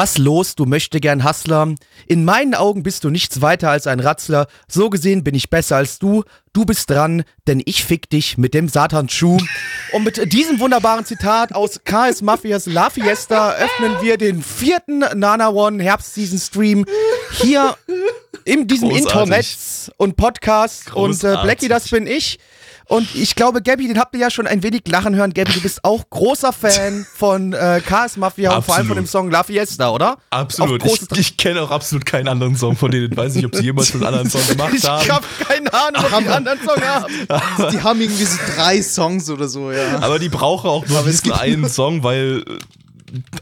Was los, du möchte gern Hustler? In meinen Augen bist du nichts weiter als ein Ratzler. So gesehen bin ich besser als du. Du bist dran, denn ich fick dich mit dem Satanschuh. Und mit diesem wunderbaren Zitat aus KS Mafias La Fiesta öffnen wir den vierten Nana One Herbstseason Stream hier in diesem Großartig. Internetz und Podcast. Und äh, Großartig. Blackie, das bin ich. Und ich glaube, Gabby, den habt ihr ja schon ein wenig lachen hören. Gabby, du bist auch großer Fan von äh, KS Mafia und vor allem von dem Absolut. Song La Fiesta, oder? Absolut. Ich, ich kenne auch absolut keinen anderen Song von denen. Weiß nicht, ob sie jemals einen anderen Song gemacht Ich haben. hab keine Ahnung, ob die einen anderen Song haben. Die haben irgendwie so drei Songs oder so, ja. Aber die brauchen auch nur Aber es diesen gibt einen Song, weil äh,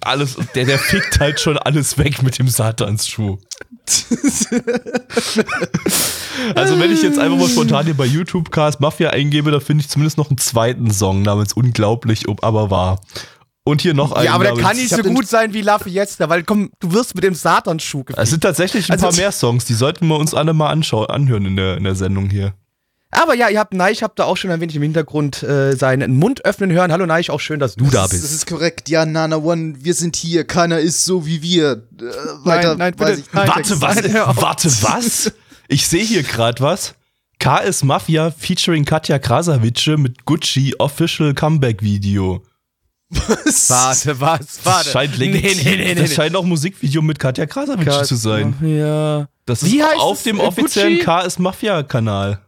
alles, der, der fickt halt schon alles weg mit dem Satansschuh. also wenn ich jetzt einfach mal spontan hier bei YouTube Cast Mafia eingebe, da finde ich zumindest noch einen zweiten Song namens Unglaublich, ob aber wahr. Und hier noch einen Ja, aber der kann nicht Ich so gut sein wie La Fiesta, weil komm, du wirst mit dem Satanschuh Es sind tatsächlich ein Also- paar mehr Songs, die sollten wir uns alle mal anschauen, anhören in der, in der Sendung hier. Aber ja, ihr habt Neich, habt da auch schon ein wenig im Hintergrund äh, seinen Mund öffnen hören. Hallo Neich, auch schön, dass du da Das, das bist. ist korrekt. Ja, Nana One, wir sind hier. Keiner ist so wie wir. Äh, weiter, nein, bitte. weiß ich Nein. Warte, was? Nein. Warte, was? Ich sehe hier gerade was. KS Mafia featuring Katja Krasavice mit Gucci Official Comeback Video. Warte, was? Das Warte. scheint, nee, nee, nee, nee, das nee. scheint auch Musikvideo mit Katja Krasavice zu sein. Ja. Das Wie ist heißt auf es? dem Äh, offiziellen Gucci? KS Mafia Kanal.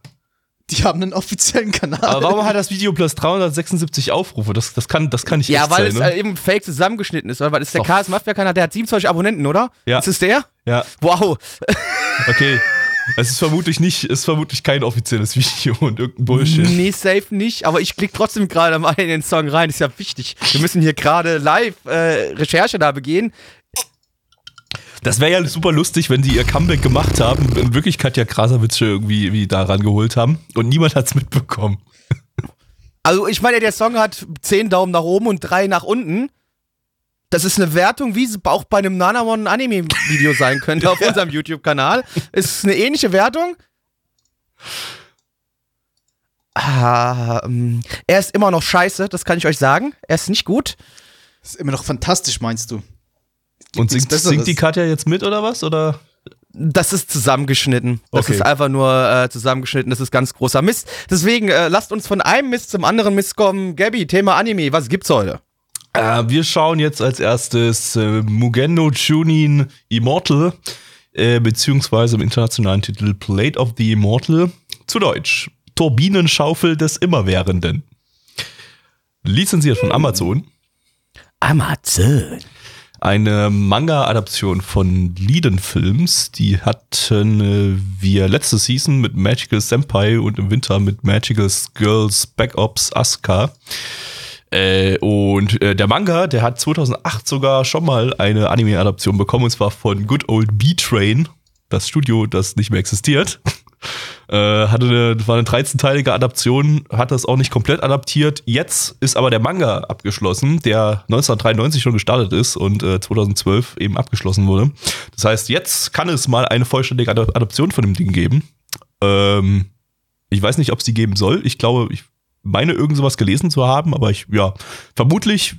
Die haben einen offiziellen Kanal. Aber warum hat das Video plus 376 Aufrufe? Das, das, kann, das kann nicht Ja, echt weil sein, es ne? äh, eben fake zusammengeschnitten ist, oder? Weil das ist der. KS Mafia Kanal, der hat 27 Abonnenten, oder? Ja. Ist es der? Ja, Wow. okay. Es ist vermutlich nicht, ist vermutlich kein offizielles Video und irgendein Bullshit. Nee, safe nicht, aber ich klicke trotzdem gerade mal in den Song rein, ist ja wichtig. Wir müssen hier gerade live äh, Recherche da begehen. Das wäre ja super lustig, wenn die ihr Comeback gemacht haben und wirklich Katja Krasavice irgendwie wie da rangeholt haben und niemand hat's mitbekommen. Also ich meine, der Song hat 10 Daumen nach oben und 3 nach unten. Das ist eine Wertung, wie es auch bei einem Nanamon Anime-Video sein könnte auf unserem YouTube-Kanal. Ist eine ähnliche Wertung. Ah, ähm, er ist immer noch scheiße, das kann ich euch sagen. Er ist nicht gut. ist immer noch fantastisch, meinst du? Und singt, singt die Katja jetzt mit oder was? Oder? Das ist zusammengeschnitten. Das Okay. ist einfach nur äh, zusammengeschnitten. Das ist ganz großer Mist. Deswegen äh, lasst uns von einem Mist zum anderen Mist kommen. Gabby, Thema Anime, was gibt's heute? Äh, wir schauen jetzt als erstes äh, Mugendo Chunin Immortal, äh, beziehungsweise im internationalen Titel Plate of the Immortal, zu Deutsch Turbinenschaufel des Immerwährenden. Lizenziert von Amazon. Amazon. Eine Manga-Adaption von Liden Films. Die hatten äh, wir letzte Season mit Magical Senpai und im Winter mit Magical Girls Back Ops Asuka. Äh, und äh, der Manga, der hat 2008 sogar schon mal eine Anime-Adaption bekommen, und zwar von Good Old B-Train, das Studio, das nicht mehr existiert. Äh, hatte eine, war eine 13-teilige Adaption, hat das auch nicht komplett adaptiert. Jetzt ist aber der Manga abgeschlossen, der 1993 schon gestartet ist und äh, 2012 eben abgeschlossen wurde. Das heißt, jetzt kann es mal eine vollständige Adap- Adaption von dem Ding geben. Ähm, ich weiß nicht, ob es die geben soll. Ich glaube, ich meine irgend sowas gelesen zu haben, aber ich, ja, vermutlich,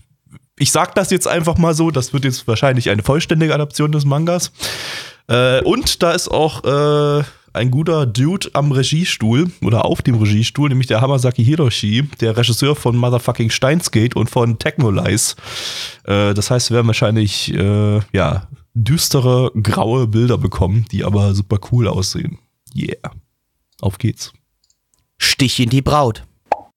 ich sag das jetzt einfach mal so, das wird jetzt wahrscheinlich eine vollständige Adaption des Mangas. Äh, und da ist auch äh, ein guter Dude am Regiestuhl oder auf dem Regiestuhl, nämlich der Hamasaki Hiroshi, der Regisseur von Motherfucking Steinsgate und von Technolize. Äh, das heißt, wir werden wahrscheinlich äh, ja düstere graue Bilder bekommen, die aber super cool aussehen. Yeah. Auf geht's. Stich in die Braut.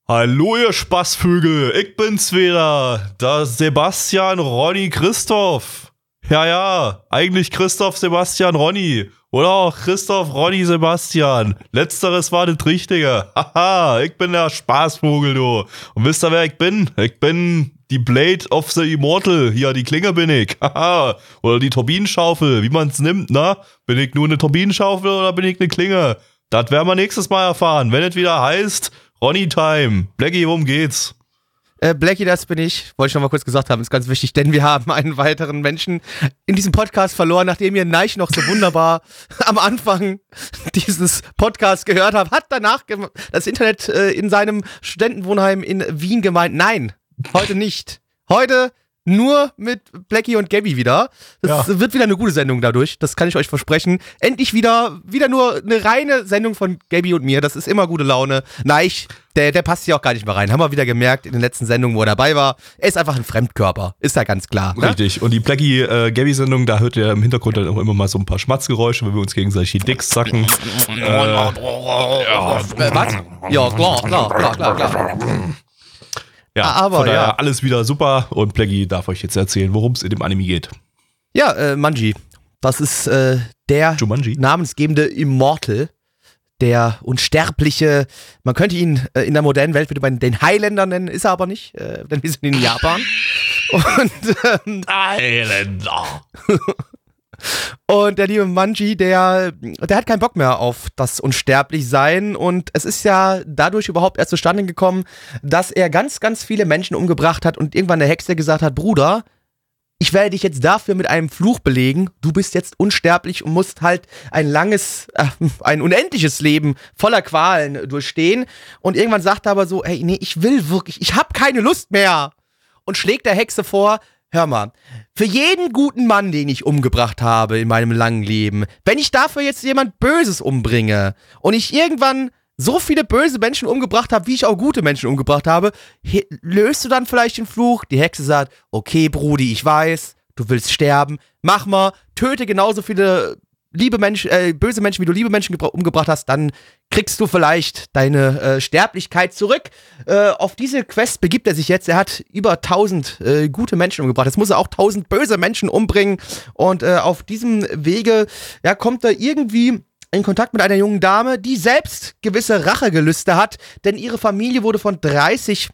Hallo ihr Spaßvögel, ich bin's wieder, der Sebastian Ronny Christoph. Ja, ja, eigentlich Christoph Sebastian Ronny. Oder auch Christoph Ronny Sebastian. Letzteres war das Richtige. Haha, ich bin der Spaßvogel, du. Und wisst ihr, wer ich bin? Ich bin die Blade of the Immortal. Hier, die Klinge bin ich. Haha. oder die Turbinenschaufel, wie man es nimmt, na? Bin ich nur eine Turbinenschaufel oder bin ich eine Klinge? Das werden wir nächstes Mal erfahren, wenn es wieder heißt Ronny Time. Blackie, worum geht's? Äh, Blackie, das bin ich. Wollte ich noch mal kurz gesagt haben, ist ganz wichtig, denn wir haben einen weiteren Menschen in diesem Podcast verloren, nachdem ihr Neich noch so wunderbar am Anfang dieses Podcasts gehört habt, hat danach das Internet äh, in seinem Studentenwohnheim in Wien gemeint, nein, heute nicht. Heute nur mit Blackie und Gabby wieder. Das wird wieder eine gute Sendung dadurch, das kann ich euch versprechen. Endlich wieder, wieder nur eine reine Sendung von Gabby und mir, das ist immer gute Laune. Neich, der, der passt hier auch gar nicht mehr rein. Haben wir wieder gemerkt in den letzten Sendungen, wo er dabei war. Er ist einfach ein Fremdkörper, ist ja ganz klar. Ne? Richtig. Und die Blackie äh, Gabby Sendung, da hört ihr im Hintergrund dann auch immer mal so ein paar Schmatzgeräusche, wenn wir uns gegenseitig die Dicks zacken. Äh, was? Ja, klar, klar, klar, klar, klar. Ja, Aber, von daher ja. alles wieder super und Blackie darf euch jetzt erzählen, worum es in dem Anime geht. Ja, äh, Manji. Das ist äh, der Jumanji. namensgebende Immortal. Der unsterbliche, man könnte ihn äh, in der modernen Welt würde man den Highlander nennen, ist er aber nicht, äh, denn wir sind in Japan. Und, ähm, Isländer. und der liebe Manji, der, der hat keinen Bock mehr auf das Unsterblich-Sein und es ist ja dadurch überhaupt erst zustande gekommen, dass er ganz, ganz viele Menschen umgebracht hat und irgendwann der Hexe gesagt hat, Bruder, ich werde dich jetzt dafür mit einem Fluch belegen. Du bist jetzt unsterblich und musst halt ein langes, äh, ein unendliches Leben voller Qualen durchstehen. Und irgendwann sagt er aber so, hey, nee, ich will wirklich, ich habe keine Lust mehr. Und schlägt der Hexe vor, hör mal, für jeden guten Mann, den ich umgebracht habe in meinem langen Leben, wenn ich dafür jetzt jemand Böses umbringe und ich irgendwann so viele böse Menschen umgebracht habe, wie ich auch gute Menschen umgebracht habe, löst du dann vielleicht den Fluch? Die Hexe sagt, okay, Brudi, ich weiß, du willst sterben, mach mal, töte genauso viele liebe Menschen, äh, böse Menschen, wie du liebe Menschen gebra- umgebracht hast, dann kriegst du vielleicht deine äh, Sterblichkeit zurück. Äh, auf diese Quest begibt er sich jetzt. Er hat über 1000 äh, gute Menschen umgebracht. Jetzt muss er auch 1000 böse Menschen umbringen. Und äh, auf diesem Wege ja, kommt er irgendwie in Kontakt mit einer jungen Dame, die selbst gewisse Rachegelüste hat, denn ihre Familie wurde von 30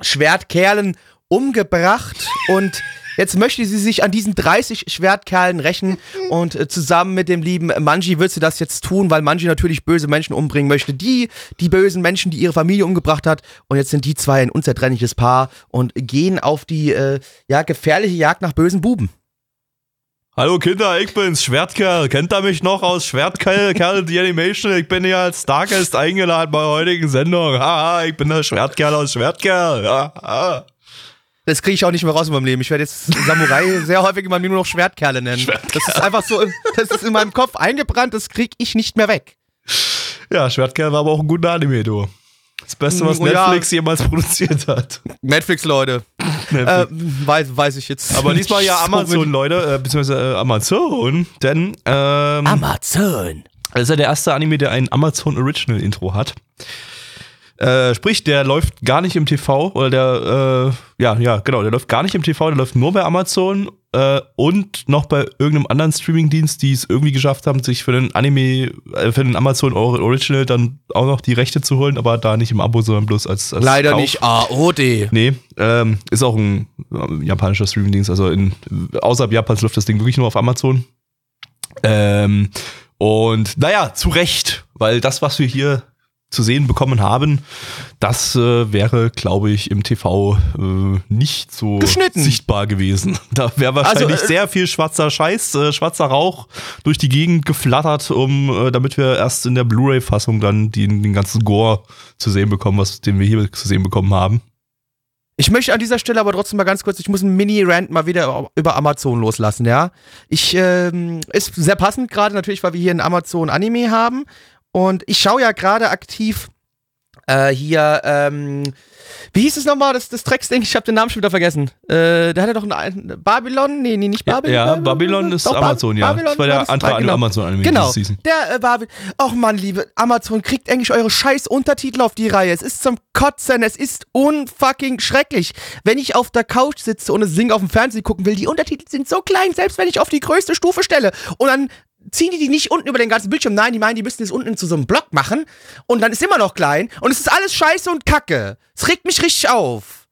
Schwertkerlen umgebracht und jetzt möchte sie sich an diesen 30 Schwertkerlen rächen und äh, zusammen mit dem lieben Manji wird sie das jetzt tun, weil Manji natürlich böse Menschen umbringen möchte, die, die bösen Menschen, die ihre Familie umgebracht hat und jetzt sind die zwei ein unzertrennliches Paar und gehen auf die, äh, ja, gefährliche Jagd nach bösen Buben. Hallo Kinder, ich bin's, Schwertkerl. Kennt ihr mich noch aus Schwertkerl, Kerl, die Animation? Ich bin hier als Stargast eingeladen bei der heutigen Sendung. Haha, ich bin der Schwertkerl aus Schwertkerl. Haha. Das kriege ich auch nicht mehr raus in meinem Leben. Ich werde jetzt Samurai sehr häufig immer nur noch Schwertkerle nennen. Das ist einfach so, das ist in meinem Kopf eingebrannt, das kriege ich nicht mehr weg. Ja, Schwertkerl war aber auch ein guter Anime, du. Das Beste, was Oh ja. Netflix jemals produziert hat. Netflix, Leute. Äh, weiß, weiß ich jetzt. Aber diesmal ja Amazon. Leute, äh, beziehungsweise äh, Amazon, denn ähm, Amazon. das ist ja der erste Anime, der ein Amazon Original Intro hat. Äh, sprich, der läuft gar nicht im TV, oder der, äh, ja, ja, genau, der läuft gar nicht im TV, der läuft nur bei Amazon äh, und noch bei irgendeinem anderen Streamingdienst, die es irgendwie geschafft haben, sich für den Anime, äh, für den Amazon Or- Original dann auch noch die Rechte zu holen, aber da nicht im Abo, sondern bloß als, als Leider Kauf. nicht AOD. Nee, ähm, ist auch ein äh, japanischer Streamingdienst. Also in, außerhalb Japans läuft das Ding wirklich nur auf Amazon. Ähm, und naja, zu Recht, weil das, was wir hier zu sehen bekommen haben, das äh, wäre, glaube ich, im TV äh, nicht so Geschnitten. sichtbar gewesen. Da wäre wahrscheinlich Also, äh, sehr viel schwarzer Scheiß, äh, schwarzer Rauch durch die Gegend geflattert, um, äh, damit wir erst in der Blu-ray-Fassung dann den, den ganzen Gore zu sehen bekommen, was den wir hier zu sehen bekommen haben. Ich möchte an dieser Stelle aber trotzdem mal ganz kurz, ich muss einen Mini-Rant mal wieder über Amazon loslassen, ja. Ich, ähm, ist sehr passend gerade natürlich, weil wir hier einen Amazon-Anime haben. Und ich schaue ja gerade aktiv äh, hier, ähm, wie hieß es nochmal, das, das Drecksding? Ich habe den Namen schon wieder vergessen. Äh, da hat er doch einen, Babylon? Nee, nee, nicht Babylon. Ja, Babylon ist Doch, Ba- Amazon, ja. Babylon das war der das? andere genau. Amazon-Anime Genau, Season. der äh, Babylon. Och Mann, liebe Amazon, kriegt endlich eure scheiß Untertitel auf die Reihe. Es ist zum Kotzen, es ist unfucking schrecklich. Wenn ich auf der Couch sitze und es Sing auf dem Fernsehen gucken will, die Untertitel sind so klein, selbst wenn ich auf die größte Stufe stelle. Und dann ziehen die die nicht unten über den ganzen Bildschirm. Nein, die meinen, die müssen das unten zu so einem Block machen. Und dann ist immer noch klein. Und es ist alles scheiße und kacke. Es regt mich richtig auf.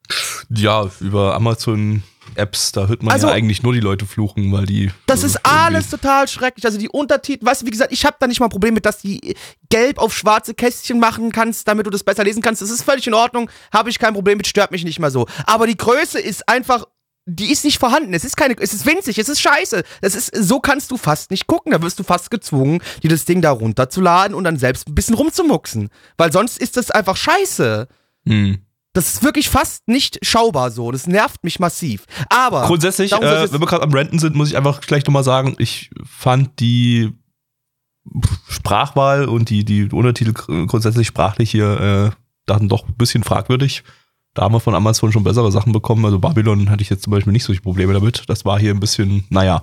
Ja, über Amazon Apps, da hört man Also- ja eigentlich nur die Leute fluchen, weil die. Das äh, ist alles total schrecklich. Also die Untertitel, weißt du, wie gesagt, ich habe da nicht mal ein Problem mit, dass die gelb auf schwarze Kästchen machen kannst, damit du das besser lesen kannst. Das ist völlig in Ordnung, habe ich kein Problem mit, stört mich nicht mal so. Aber die Größe ist einfach, die ist nicht vorhanden. Es ist keine, es ist winzig, es ist scheiße. Das ist, so kannst du fast nicht gucken. Da wirst du fast gezwungen, dir das Ding da runterzuladen und dann selbst ein bisschen rumzumuxen. Weil sonst ist das einfach scheiße. Hm. Das ist wirklich fast nicht schaubar so. Das nervt mich massiv. Aber. Grundsätzlich, äh, wenn wir gerade am Renten sind, muss ich einfach gleich nochmal sagen, ich fand die Sprachwahl und die, die Untertitel gr- grundsätzlich sprachlich hier äh, dann doch ein bisschen fragwürdig. Da haben wir von Amazon schon bessere Sachen bekommen. Also Babylon hatte ich jetzt zum Beispiel nicht solche Probleme damit. Das war hier ein bisschen, naja,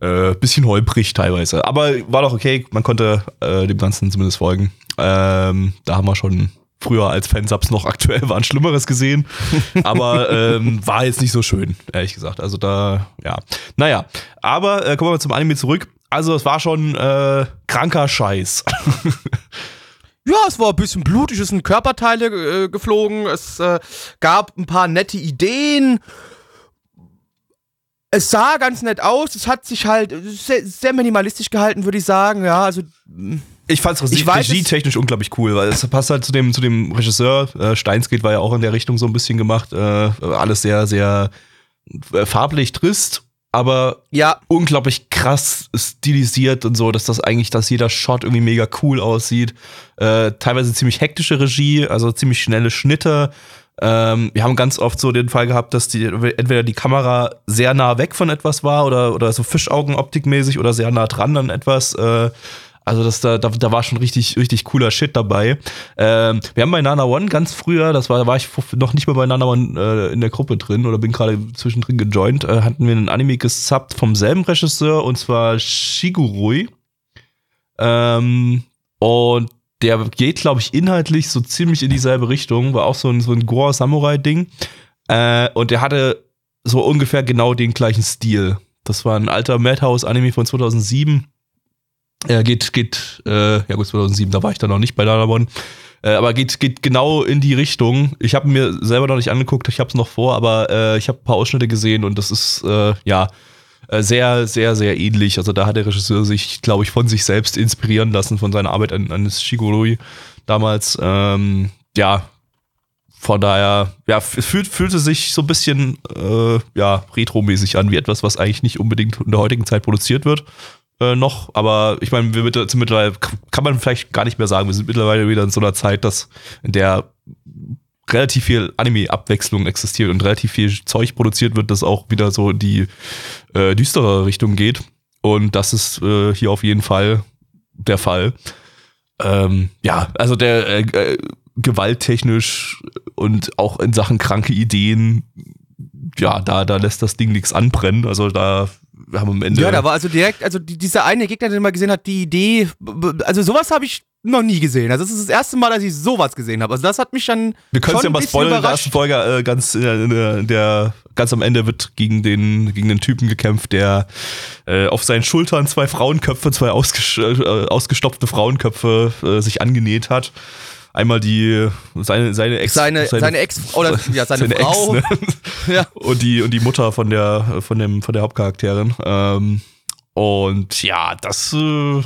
äh, bisschen holprig teilweise. Aber war doch okay, man konnte äh, dem Ganzen zumindest folgen. Ähm, da haben wir schon früher als Fansubs noch aktuell waren Schlimmeres gesehen. Aber ähm, war jetzt nicht so schön, ehrlich gesagt. Also da, ja. Naja, aber äh, kommen wir mal zum Anime zurück. Also es war schon äh, kranker Scheiß. Ja, es war ein bisschen blutig, es sind Körperteile äh, geflogen, es äh, gab ein paar nette Ideen. Es sah ganz nett aus, es hat sich halt sehr, sehr minimalistisch gehalten, würde ich sagen. Ja, also Ich weiß es- regietechnisch unglaublich cool, weil es passt halt zu dem, zu dem Regisseur. Äh, Steinsgate war ja auch in der Richtung so ein bisschen gemacht. Äh, alles sehr, sehr äh, farblich trist, aber ja, unglaublich krass stilisiert und so, dass das eigentlich, dass jeder Shot irgendwie mega cool aussieht. Äh, teilweise ziemlich hektische Regie, also ziemlich schnelle Schnitte. Ähm, wir haben ganz oft so den Fall gehabt, dass die entweder die Kamera sehr nah weg von etwas war oder, oder so Fischaugenoptikmäßig oder sehr nah dran an etwas. Äh, also das, da, da, da war schon richtig, richtig cooler Shit dabei. Ähm, wir haben bei Nana One ganz früher, das war, da war ich noch nicht mal bei Nana One äh, in der Gruppe drin oder bin gerade zwischendrin gejoint, äh, hatten wir einen Anime gesubbt vom selben Regisseur und zwar Shigurui. Ähm, und der geht, glaube ich, inhaltlich so ziemlich in dieselbe Richtung, war auch so ein, so ein Gore-Samurai-Ding. Äh, und der hatte so ungefähr genau den gleichen Stil. Das war ein alter Madhouse-Anime von 2007. Er geht, geht, äh, ja gut, 2007, da war ich dann noch nicht bei Danamon. Äh, aber geht, geht genau in die Richtung. Ich habe mir selber noch nicht angeguckt, ich habe es noch vor, aber äh, ich habe ein paar Ausschnitte gesehen und das ist, äh, ja, äh, sehr, sehr, sehr ähnlich. Also da hat der Regisseur sich, glaube ich, von sich selbst inspirieren lassen, von seiner Arbeit an, an Shigurui damals. Ähm, ja, von daher, ja, fühlt, fühlte sich so ein bisschen, äh, ja, retromäßig an, wie etwas, was eigentlich nicht unbedingt in der heutigen Zeit produziert wird. Äh, noch, aber ich meine, wir sind mittlerweile, kann man vielleicht gar nicht mehr sagen, wir sind mittlerweile wieder in so einer Zeit, dass, in der relativ viel Anime-Abwechslung existiert und relativ viel Zeug produziert wird, das auch wieder so in die äh, düstere Richtung geht. Und das ist äh, hier auf jeden Fall der Fall. Ähm, ja, also der äh, äh, gewalttechnisch und auch in Sachen kranke Ideen, ja, da, da lässt das Ding nichts anbrennen. Also da haben am Ende. ja, da war also direkt, also die, dieser eine Gegner, den man gesehen hat, die Idee, also sowas habe ich noch nie gesehen. Also das ist das erste Mal, dass ich sowas gesehen habe. Also das hat mich dann Wir können es ja mal spoilern, in der ersten Folge äh, ganz, der, in der, ganz am Ende wird gegen den, gegen den Typen gekämpft, der äh, auf seinen Schultern zwei Frauenköpfe, zwei ausges äh, ausgestopfte Frauenköpfe äh, sich angenäht hat. Einmal die, seine, seine Ex, Seine, seine, Ex oder ja, seine, Frau. Ex, ne? Ja. und die und die Mutter von der von dem von der Hauptcharakterin ähm, und ja das äh,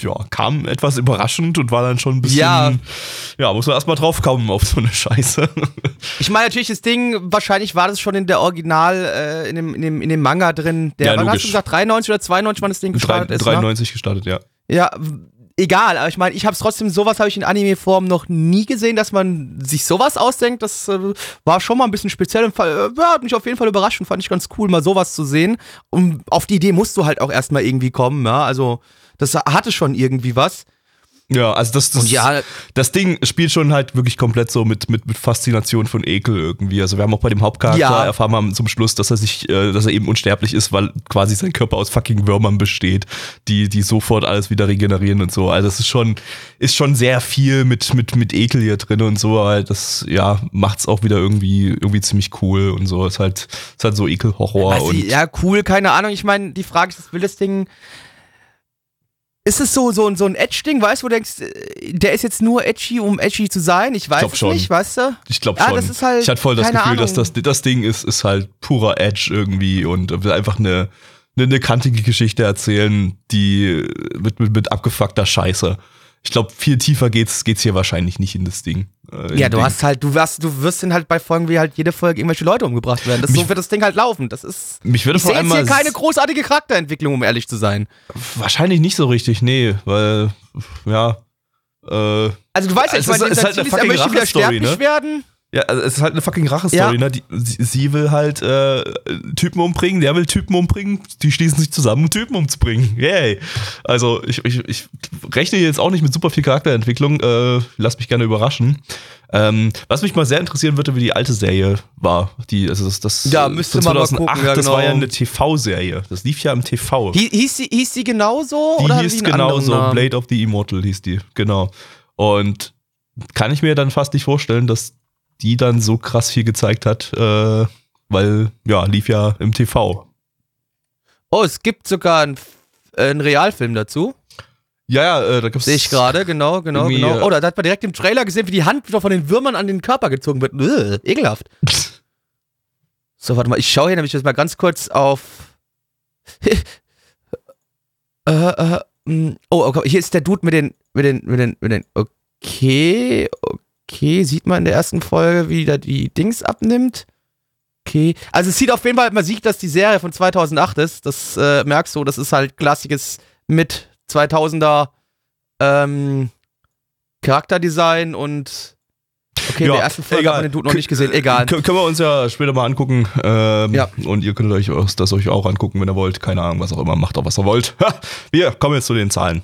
ja kam etwas überraschend und war dann schon ein bisschen Ja. ja muss man erstmal drauf kommen auf so eine Scheiße Ich meine natürlich das Ding, wahrscheinlich war das schon in der Original, äh, in, dem, in, dem, in dem Manga drin. Der, Ja, wann hast du gesagt, 93 oder 92, wann das Ding gestartet ist? Ne? 93 gestartet ja Ja, egal, aber ich meine, ich habe es trotzdem, sowas habe ich in Anime-Form noch nie gesehen, dass man sich sowas ausdenkt. Das äh, war schon mal ein bisschen speziell. und äh, hat mich auf jeden Fall überrascht und fand ich ganz cool, mal sowas zu sehen. Und auf die Idee musst du halt auch erstmal irgendwie kommen, ja. Also, das hatte schon irgendwie was. Ja also das das ja, das Ding spielt schon halt wirklich komplett so mit, mit, mit Faszination von Ekel irgendwie. Also wir haben auch bei dem Hauptcharakter Ja. erfahren wir zum Schluss, dass er sich, äh, dass er eben unsterblich ist, weil quasi sein Körper aus fucking Würmern besteht, die, die sofort alles wieder regenerieren und so. Also es ist schon, ist schon sehr viel mit, mit, mit Ekel hier drin und so, aber das, ja, macht's auch wieder irgendwie, irgendwie ziemlich cool und so. Ist halt, ist halt so Ekelhorror und. ja, cool, keine Ahnung. Ich meine, die Frage ist, will das Ding. Ist es so, so, so ein Edge-Ding, weißt du, wo du denkst, äh, der ist jetzt nur edgy, um edgy zu sein? Ich weiß glaub es schon. nicht, weißt du? Ich glaube Ja, schon. das ist halt, ich hatte voll das Gefühl, dass Ahnung. das, das Ding ist, ist halt purer Edge irgendwie und will einfach eine, eine, eine kantige Geschichte erzählen, die mit, mit, mit abgefuckter Scheiße. Ich glaube, viel tiefer geht's, geht's hier wahrscheinlich nicht in das Ding. Äh, Ja, du Ding. hast halt, du wirst, du wirst dann halt bei Folgen wie halt jede Folge irgendwelche Leute umgebracht werden. Das, Mich- so wird das Ding halt laufen. Das ist. Mich würde Ich vor allem jetzt hier keine großartige Charakterentwicklung, um ehrlich zu sein. wahrscheinlich nicht so richtig, nee, weil ja, äh, Also du weißt ja, ich meine, ist- ist halt eine Ziel ist, er möchte wieder sterblich ne? werden. Ja, also es ist halt eine fucking Rache-Story, Ja. ne? Die, sie, sie will halt äh, Typen umbringen, der will Typen umbringen, die schließen sich zusammen, um Typen umzubringen. Yay! Also ich, ich, ich rechne jetzt auch nicht mit super viel Charakterentwicklung, äh, lass mich gerne überraschen. Ähm, was mich mal sehr interessieren würde, wie die alte Serie war. Die, also das, das Ja, müsste von man mal gucken, ja, das war ja genau. eine TV-Serie. Das lief ja im TV. Hi- Hieß sie, hieß sie genauso? Die oder hieß die genauso? Blade of the Immortal hieß die, genau. Und kann ich mir dann fast nicht vorstellen, dass die dann so krass viel gezeigt hat, äh, weil, ja, lief ja im TV. Oh, es gibt sogar einen, einen Realfilm dazu. Ja, ja, äh, da gibt's. Sehe ich gerade, genau, genau, genau. äh, Oh, da hat man direkt im Trailer gesehen, wie die Hand wieder von den Würmern an den Körper gezogen wird. Ugh, ekelhaft. So, warte mal, ich schaue hier nämlich jetzt mal ganz kurz auf. äh, äh, mh, oh, okay, hier ist der Dude mit den, mit den, mit den, mit den. Okay, okay, sieht man in der ersten Folge, wie da die Dings abnimmt. Okay, also es sieht auf jeden Fall, man sieht, dass die Serie von 2008 ist. Das äh, merkst du, das ist halt klassisches mit 2000er ähm, Charakterdesign und okay, in Ja, der ersten Folge egal. hat man den Dude noch nicht gesehen. Egal. Kön können wir uns ja später mal angucken. Ähm, Ja. Und ihr könnt euch das euch auch angucken, wenn ihr wollt. Keine Ahnung, was auch immer. Macht auch, was ihr wollt. Wir kommen jetzt zu den Zahlen.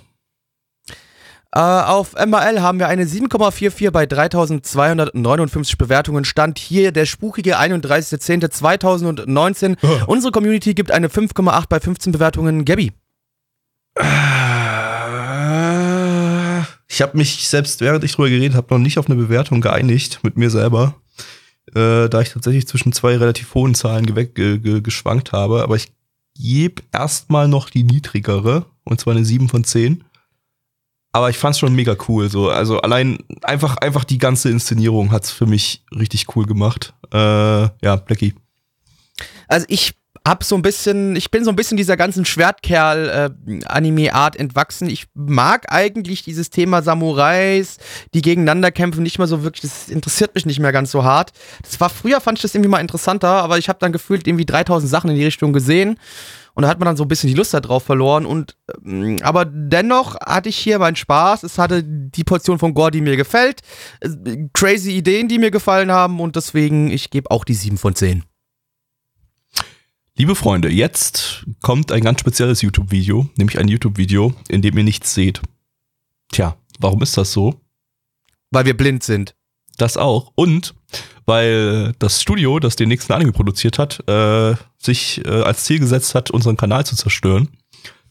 Äh, auf MRL haben wir eine 7,44 bei 3259 Bewertungen. Stand hier der spukige 31.10.2019. Unsere Community gibt eine 5,8 bei 15 Bewertungen. Gabby. Ich habe mich selbst, während ich drüber geredet habe, noch nicht auf eine Bewertung geeinigt mit mir selber, äh, da ich tatsächlich zwischen zwei relativ hohen Zahlen ge ge geschwankt habe. Aber ich gebe erstmal noch die niedrigere, und zwar eine 7 von 10. Aber ich fand's schon mega cool. So. Also allein einfach, einfach die ganze Inszenierung hat's für mich richtig cool gemacht. Äh, ja, Blackie. Also ich hab so ein bisschen, ich bin so ein bisschen dieser ganzen Schwertkerl-Anime-Art entwachsen. Ich mag eigentlich dieses Thema Samurais, die gegeneinander kämpfen, nicht mehr so wirklich, das interessiert mich nicht mehr ganz so hart. Das war früher, fand ich das irgendwie mal interessanter, aber ich habe dann gefühlt irgendwie 3000 Sachen in die Richtung gesehen. Und da hat man dann so ein bisschen die Lust darauf verloren. Und ähm, aber dennoch hatte ich hier meinen Spaß. Es hatte die Portion von Gore, die mir gefällt. Äh, Crazy Ideen, die mir gefallen haben. Und deswegen, ich gebe auch die 7 von 10. Liebe Freunde, jetzt kommt ein ganz spezielles YouTube-Video, nämlich ein YouTube-Video, in dem ihr nichts seht. Tja, warum ist das so? Weil wir blind sind. Das auch. Und weil das Studio, das den nächsten Anime produziert hat, äh, sich äh, als Ziel gesetzt hat, unseren Kanal zu zerstören.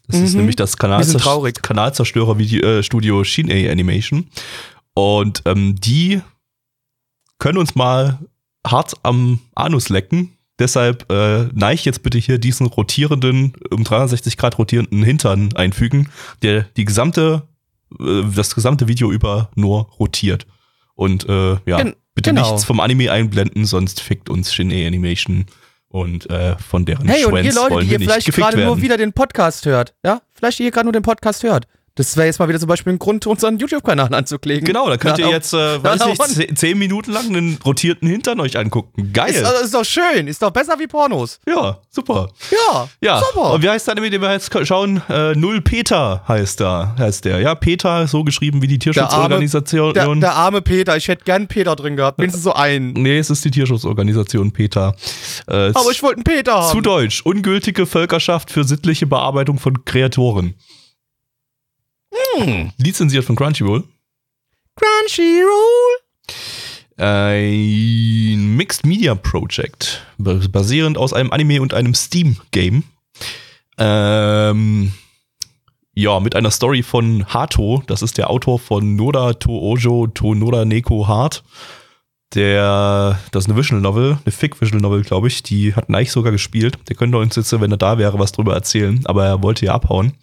Das ist Mhm. nämlich das traurig. Kanalzerstörer-Studio äh, Shin-A Animation. Und ähm, die können uns mal hart am Anus lecken. Deshalb äh, neige jetzt bitte hier diesen rotierenden, um 360 Grad rotierenden Hintern einfügen, der die gesamte, äh, das gesamte Video über nur rotiert. Und äh, ja, Gen- bitte genau. nichts vom Anime einblenden, sonst fickt uns Shin-A Animation und äh, von deren Hey, und ihr Schwänz Leute, wollen die ihr vielleicht gerade nur wieder den Podcast hört, ja? Vielleicht ihr gerade nur den Podcast hört. Das wäre jetzt mal wieder zum Beispiel ein Grund, unseren YouTube-Kanal anzulegen. Genau, da könnt ihr jetzt, äh, weiß nicht, zehn, Minuten lang einen rotierten Hintern euch angucken. Geil. Ist, ist doch schön, ist doch besser wie Pornos. ja, super. Ja, Ja, super. und wie heißt der den wir jetzt schauen? Äh, Null Peter heißt da, heißt der. Ja, Peter, so geschrieben wie die Tierschutzorganisation. der, der arme Peter, ich hätte gern Peter drin gehabt, wenigstens so einen. nee, es ist die Tierschutzorganisation Peter. Äh, Aber ich wollte einen Peter haben. zu Deutsch. Ungültige Völkerschaft für sittliche Bearbeitung von Kreatoren. Hm. Lizenziert von Crunchyroll. Crunchyroll. Ein Mixed Media Project, ba- basierend aus einem Anime und einem Steam-Game. Ähm, ja, mit einer Story von Hato, das ist der Autor von Noda to Ojo to Noda Neko Heart. Der, das ist eine Visual Novel, eine Fic Visual Novel, glaube ich. Die hat Neich sogar gespielt. Der könnte uns jetzt, wenn er da wäre, was drüber erzählen, aber er wollte ja abhauen.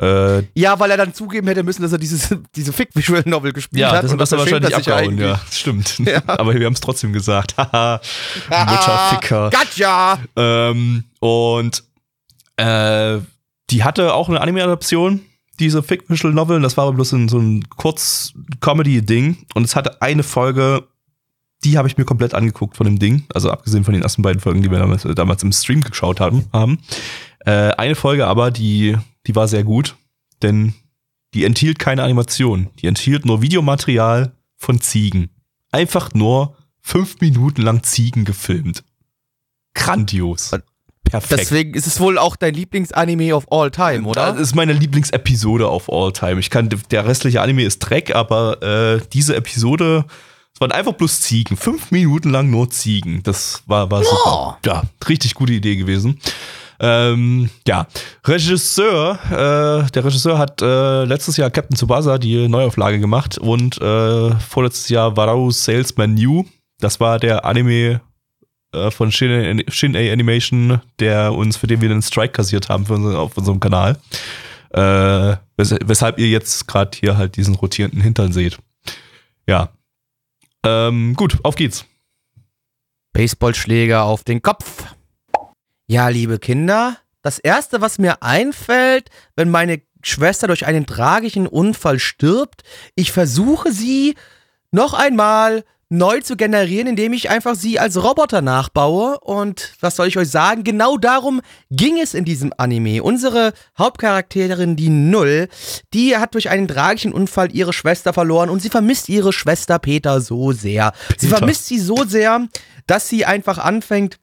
Äh, Ja, weil er dann zugeben hätte müssen, dass er dieses, diese Fick-Visual Novel gespielt ja, hat. das und wird er wahrscheinlich abgehauen, ja, stimmt. Ja. Aber wir haben es trotzdem gesagt. Haha, Mutterficker. Gotcha! Ähm, und äh, die hatte auch eine Anime-Adaption, diese Fictional Novel. Das war aber bloß in so ein Kurz-Comedy-Ding. Und es hatte eine Folge, die habe ich mir komplett angeguckt von dem Ding. Also abgesehen von den ersten beiden Folgen, die wir damals, damals im Stream geschaut haben. haben. Äh, eine Folge aber, die, die war sehr gut, denn die enthielt keine Animation. Die enthielt nur Videomaterial von Ziegen. Einfach nur fünf Minuten lang Ziegen gefilmt. Grandios. Perfekt. Deswegen ist es wohl auch dein Lieblingsanime of all time, oder? Das ist meine Lieblingsepisode of all time. Ich kann, der restliche Anime ist Dreck, aber äh, diese Episode, es waren einfach bloß Ziegen. Fünf Minuten lang nur Ziegen. Das war, war super. Ja, richtig gute Idee gewesen. Ähm, ja, Regisseur, äh, der Regisseur hat äh, letztes Jahr Captain Tsubasa die Neuauflage gemacht und äh, vorletztes Jahr Warau Salesman New. Das war der Anime äh, von Shin, Shin A Animation, der uns, für den wir den Strike kassiert haben für unsere, auf unserem Kanal. Äh, wes weshalb ihr jetzt gerade hier halt diesen rotierenden Hintern seht. Ja. Ähm, gut, auf geht's. Baseballschläger auf den Kopf. Ja, liebe Kinder, das erste, was mir einfällt, wenn meine Schwester durch einen tragischen Unfall stirbt, ich versuche sie noch einmal neu zu generieren, indem ich einfach sie als Roboter nachbaue. Und was soll ich euch sagen? Genau darum ging es in diesem Anime. Unsere Hauptcharakterin, die Null, die hat durch einen tragischen Unfall ihre Schwester verloren und sie vermisst ihre Schwester Peter so sehr. Sie Peter. vermisst sie so sehr, dass sie einfach anfängt,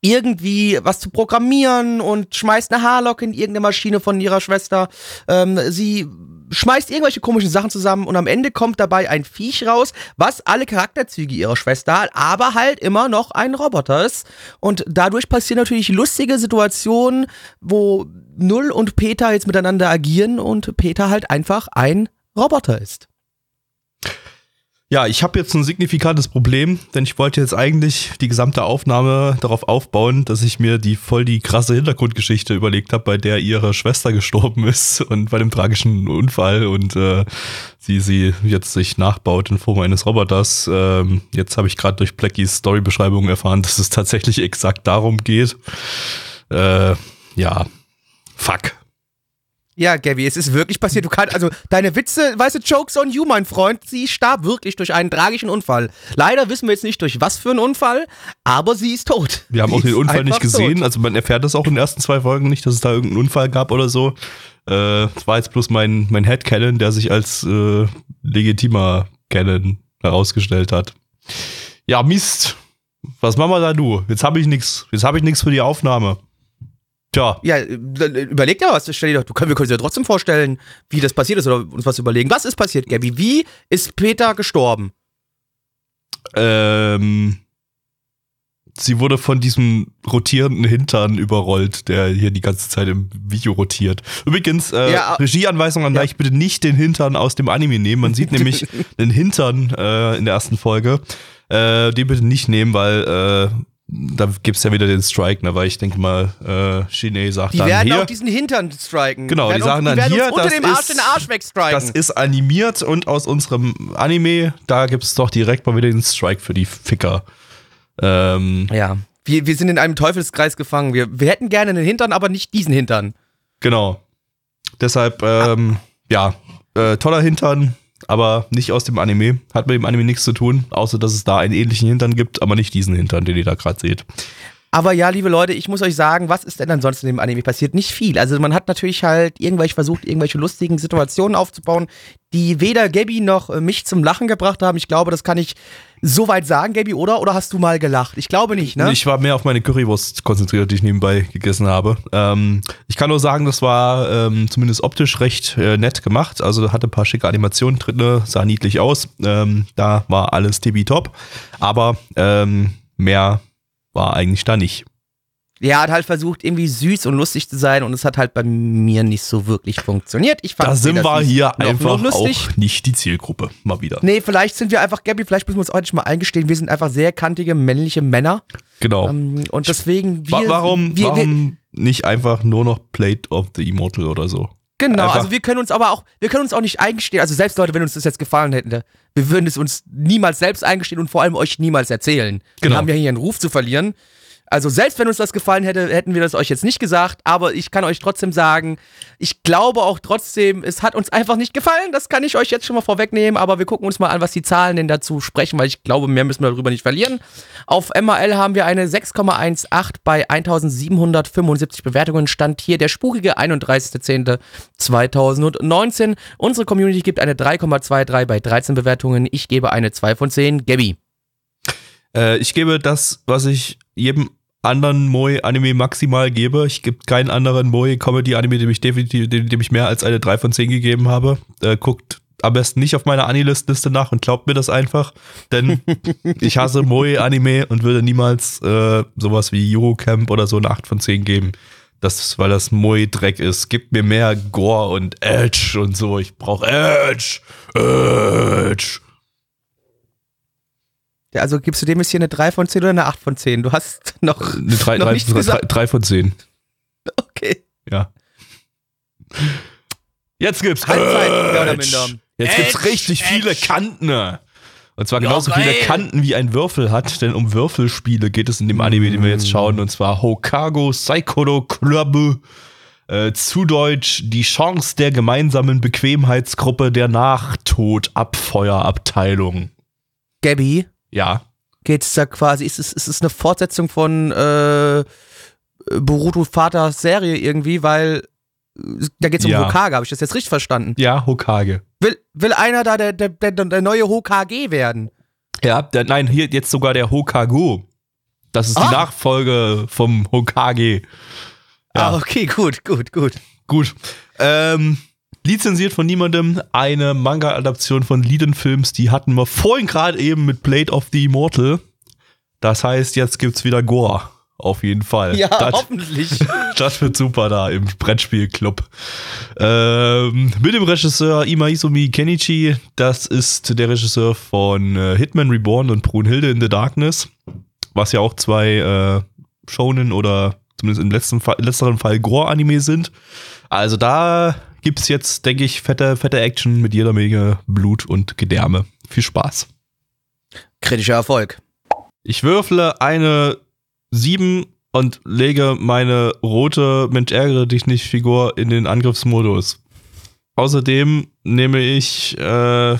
irgendwie was zu programmieren und schmeißt eine Haarlocke in irgendeine Maschine von ihrer Schwester. Ähm, sie schmeißt irgendwelche komischen Sachen zusammen und am Ende kommt dabei ein Viech raus, was alle Charakterzüge ihrer Schwester hat, aber halt immer noch ein Roboter ist. Und dadurch passieren natürlich lustige Situationen, wo Null und Peter jetzt miteinander agieren und Peter halt einfach ein Roboter ist. Ja, ich habe jetzt ein signifikantes Problem, denn ich wollte jetzt eigentlich die gesamte Aufnahme darauf aufbauen, dass ich mir die voll die krasse Hintergrundgeschichte überlegt habe, bei der ihre Schwester gestorben ist und bei dem tragischen Unfall und äh, sie sie jetzt sich nachbaut in Form eines Roboters. Ähm, jetzt habe ich gerade durch Blackies Storybeschreibung erfahren, dass es tatsächlich exakt darum geht. Äh, ja, fuck. Ja, Gabby, es ist wirklich passiert. Du kannst, also deine Witze, weißt du, Jokes on you, mein Freund. Sie starb wirklich durch einen tragischen Unfall. Leider wissen wir jetzt nicht durch was für einen Unfall, aber sie ist tot. Wir haben Sie auch den Unfall nicht gesehen. tot. Also man erfährt das auch in den ersten zwei Folgen nicht, dass es da irgendeinen Unfall gab oder so. Äh, Es war jetzt bloß mein, mein Headcanon, der sich als äh, legitimer Canon herausgestellt hat. Ja, Mist. Was machen wir da du? Jetzt habe ich nix. Jetzt habe ich nix für die Aufnahme. Tja, Ja, äh, überleg dir was. Stell dir doch, du können, wir können uns ja trotzdem vorstellen, wie das passiert ist oder uns was überlegen. Was ist passiert, Gabby? Wie ist Peter gestorben? ähm, sie wurde von diesem rotierenden Hintern überrollt, der hier die ganze Zeit im Video rotiert. Übrigens, äh, Ja, Regieanweisung an ja. euch, bitte nicht den Hintern aus dem Anime nehmen. Man sieht nämlich den Hintern äh, in der ersten Folge. Äh, den bitte nicht nehmen, weil äh, da gibt's ja wieder den Strike, ne? weil ich denke mal, äh, Shinei sagt Die dann werden hier, auch diesen Hintern striken. Genau, die werden sagen uns, dann werden hier, unter das dem Arsch ist- den Arsch wegstriken. das ist animiert und aus unserem Anime, da gibt's doch direkt mal wieder den Strike für die Ficker. Ähm, ja. Wir, wir sind in einem Teufelskreis gefangen. Wir, wir hätten gerne einen Hintern, aber nicht diesen Hintern. Genau. Deshalb, ähm, ja, äh, toller Hintern, aber nicht aus dem Anime. Hat mit dem Anime nichts zu tun, außer dass es da einen ähnlichen Hintern gibt, aber nicht diesen Hintern, den ihr da gerade seht. Aber ja, liebe Leute, ich muss euch sagen, was ist denn ansonsten in dem Anime passiert? Nicht viel. Also man hat natürlich halt irgendwelche versucht, irgendwelche lustigen Situationen aufzubauen, die weder Gabby noch äh, mich zum Lachen gebracht haben. Ich glaube, das kann ich soweit sagen, Gabby, oder? Oder hast du mal gelacht? Ich glaube nicht, ne? Ich war mehr auf meine Currywurst konzentriert, die ich nebenbei gegessen habe. Ähm, ich kann nur sagen, das war ähm, zumindest optisch recht äh, nett gemacht. Also hatte ein paar schicke Animationen drin, sah niedlich aus. Ähm, da war alles tippitopp. Aber ähm, mehr war eigentlich da nicht. Er hat halt versucht, irgendwie süß und lustig zu sein und es hat halt bei mir nicht so wirklich funktioniert. Ich fand Da sind wir hier einfach auch nicht die Zielgruppe. Mal wieder. Nee, vielleicht sind wir einfach, Gabby, vielleicht müssen wir uns heute mal eingestehen, wir sind einfach sehr kantige männliche Männer. Genau. Ähm, und deswegen, wir, Wa- warum wir, wir, warum nicht einfach nur noch Plate of the Immortal oder so? Genau, Einfach- also wir können uns aber auch, wir können uns auch nicht eingestehen, also selbst Leute, wenn uns das jetzt gefallen hätte, wir würden es uns niemals selbst eingestehen und vor allem euch niemals erzählen. Genau. Wir haben ja hier einen Ruf zu verlieren. Also selbst wenn uns das gefallen hätte, hätten wir das euch jetzt nicht gesagt, aber ich kann euch trotzdem sagen, ich glaube auch trotzdem, es hat uns einfach nicht gefallen, das kann ich euch jetzt schon mal vorwegnehmen, aber wir gucken uns mal an, was die Zahlen denn dazu sprechen, weil ich glaube, mehr müssen wir darüber nicht verlieren. Auf MAL haben wir eine 6,18 bei 1775 Bewertungen, stand hier der spukige 31.10.2019. Unsere Community gibt eine 3,23 bei 13 Bewertungen, ich gebe eine 2 von 10. Gabby. Äh, ich gebe das, was ich jedem anderen Moe-Anime maximal gebe. Ich gebe keinen anderen Moe-Comedy-Anime, dem ich definitiv, dem, dem ich mehr als eine 3 von 10 gegeben habe. Äh, guckt am besten nicht auf meiner Anilist-Liste nach und glaubt mir das einfach, denn ich hasse Moe-Anime und würde niemals äh, sowas wie Eurocamp oder so eine 8 von 10 geben. Das, weil das Moe-Dreck ist. Gibt mir mehr Gore und Edge und so. Ich brauche Edge. Edge. Ja, Also gibst du dem jetzt hier eine 3 von 10 oder eine 8 von 10? Du hast noch, Eine 3, noch drei, nichts drei, gesagt. drei von 10. Okay. Ja. Jetzt gibt's Halbzeit, mehr oder Edge. minder. Jetzt gibt's Edge, richtig viele Edge. Kanten. Und zwar Ja, genauso viele geil. Kanten wie ein Würfel hat, denn um Würfelspiele geht es in dem Anime, den wir jetzt schauen, und zwar Hokago Saikoro Club. Äh, zu Deutsch die Chance der gemeinsamen Bequemheitsgruppe der Nachtod-Abfeuerabteilung. Gabby, Ja. geht's da quasi, ist es, ist es eine Fortsetzung von äh, Boruto Vaters Serie irgendwie, weil äh, da geht's um Ja. Hokage, habe ich das jetzt richtig verstanden? Ja, Hokage. Will, will einer da der, der, der, der neue Hokage werden? Ja, der, nein, hier jetzt sogar der Hokago. Das ist die Ah. Nachfolge vom Hokage. Ja. Ah, okay, gut, gut, gut. Gut. Ähm, lizenziert von niemandem. Eine Manga-Adaption von Lieden-Films, die hatten wir vorhin gerade eben mit Blade of the Immortal. Das heißt, jetzt gibt's wieder Gore. Auf jeden Fall. Ja, das, hoffentlich. das wird super da im Brettspielclub. Ähm, mit dem Regisseur Imaizumi Kenichi. Das ist der Regisseur von äh, Hitman Reborn und Brunhilde in the Darkness. Was ja auch zwei äh, Shonen oder zumindest im letzten Fall, letzteren Fall Gore-Anime sind. Also da gibt's jetzt, denke ich, fette, fette Action mit jeder Menge Blut und Gedärme. Viel Spaß. Kritischer Erfolg. Ich würfle eine 7 und lege meine rote Mensch ärgere dich nicht Figur in den Angriffsmodus. Außerdem nehme ich äh,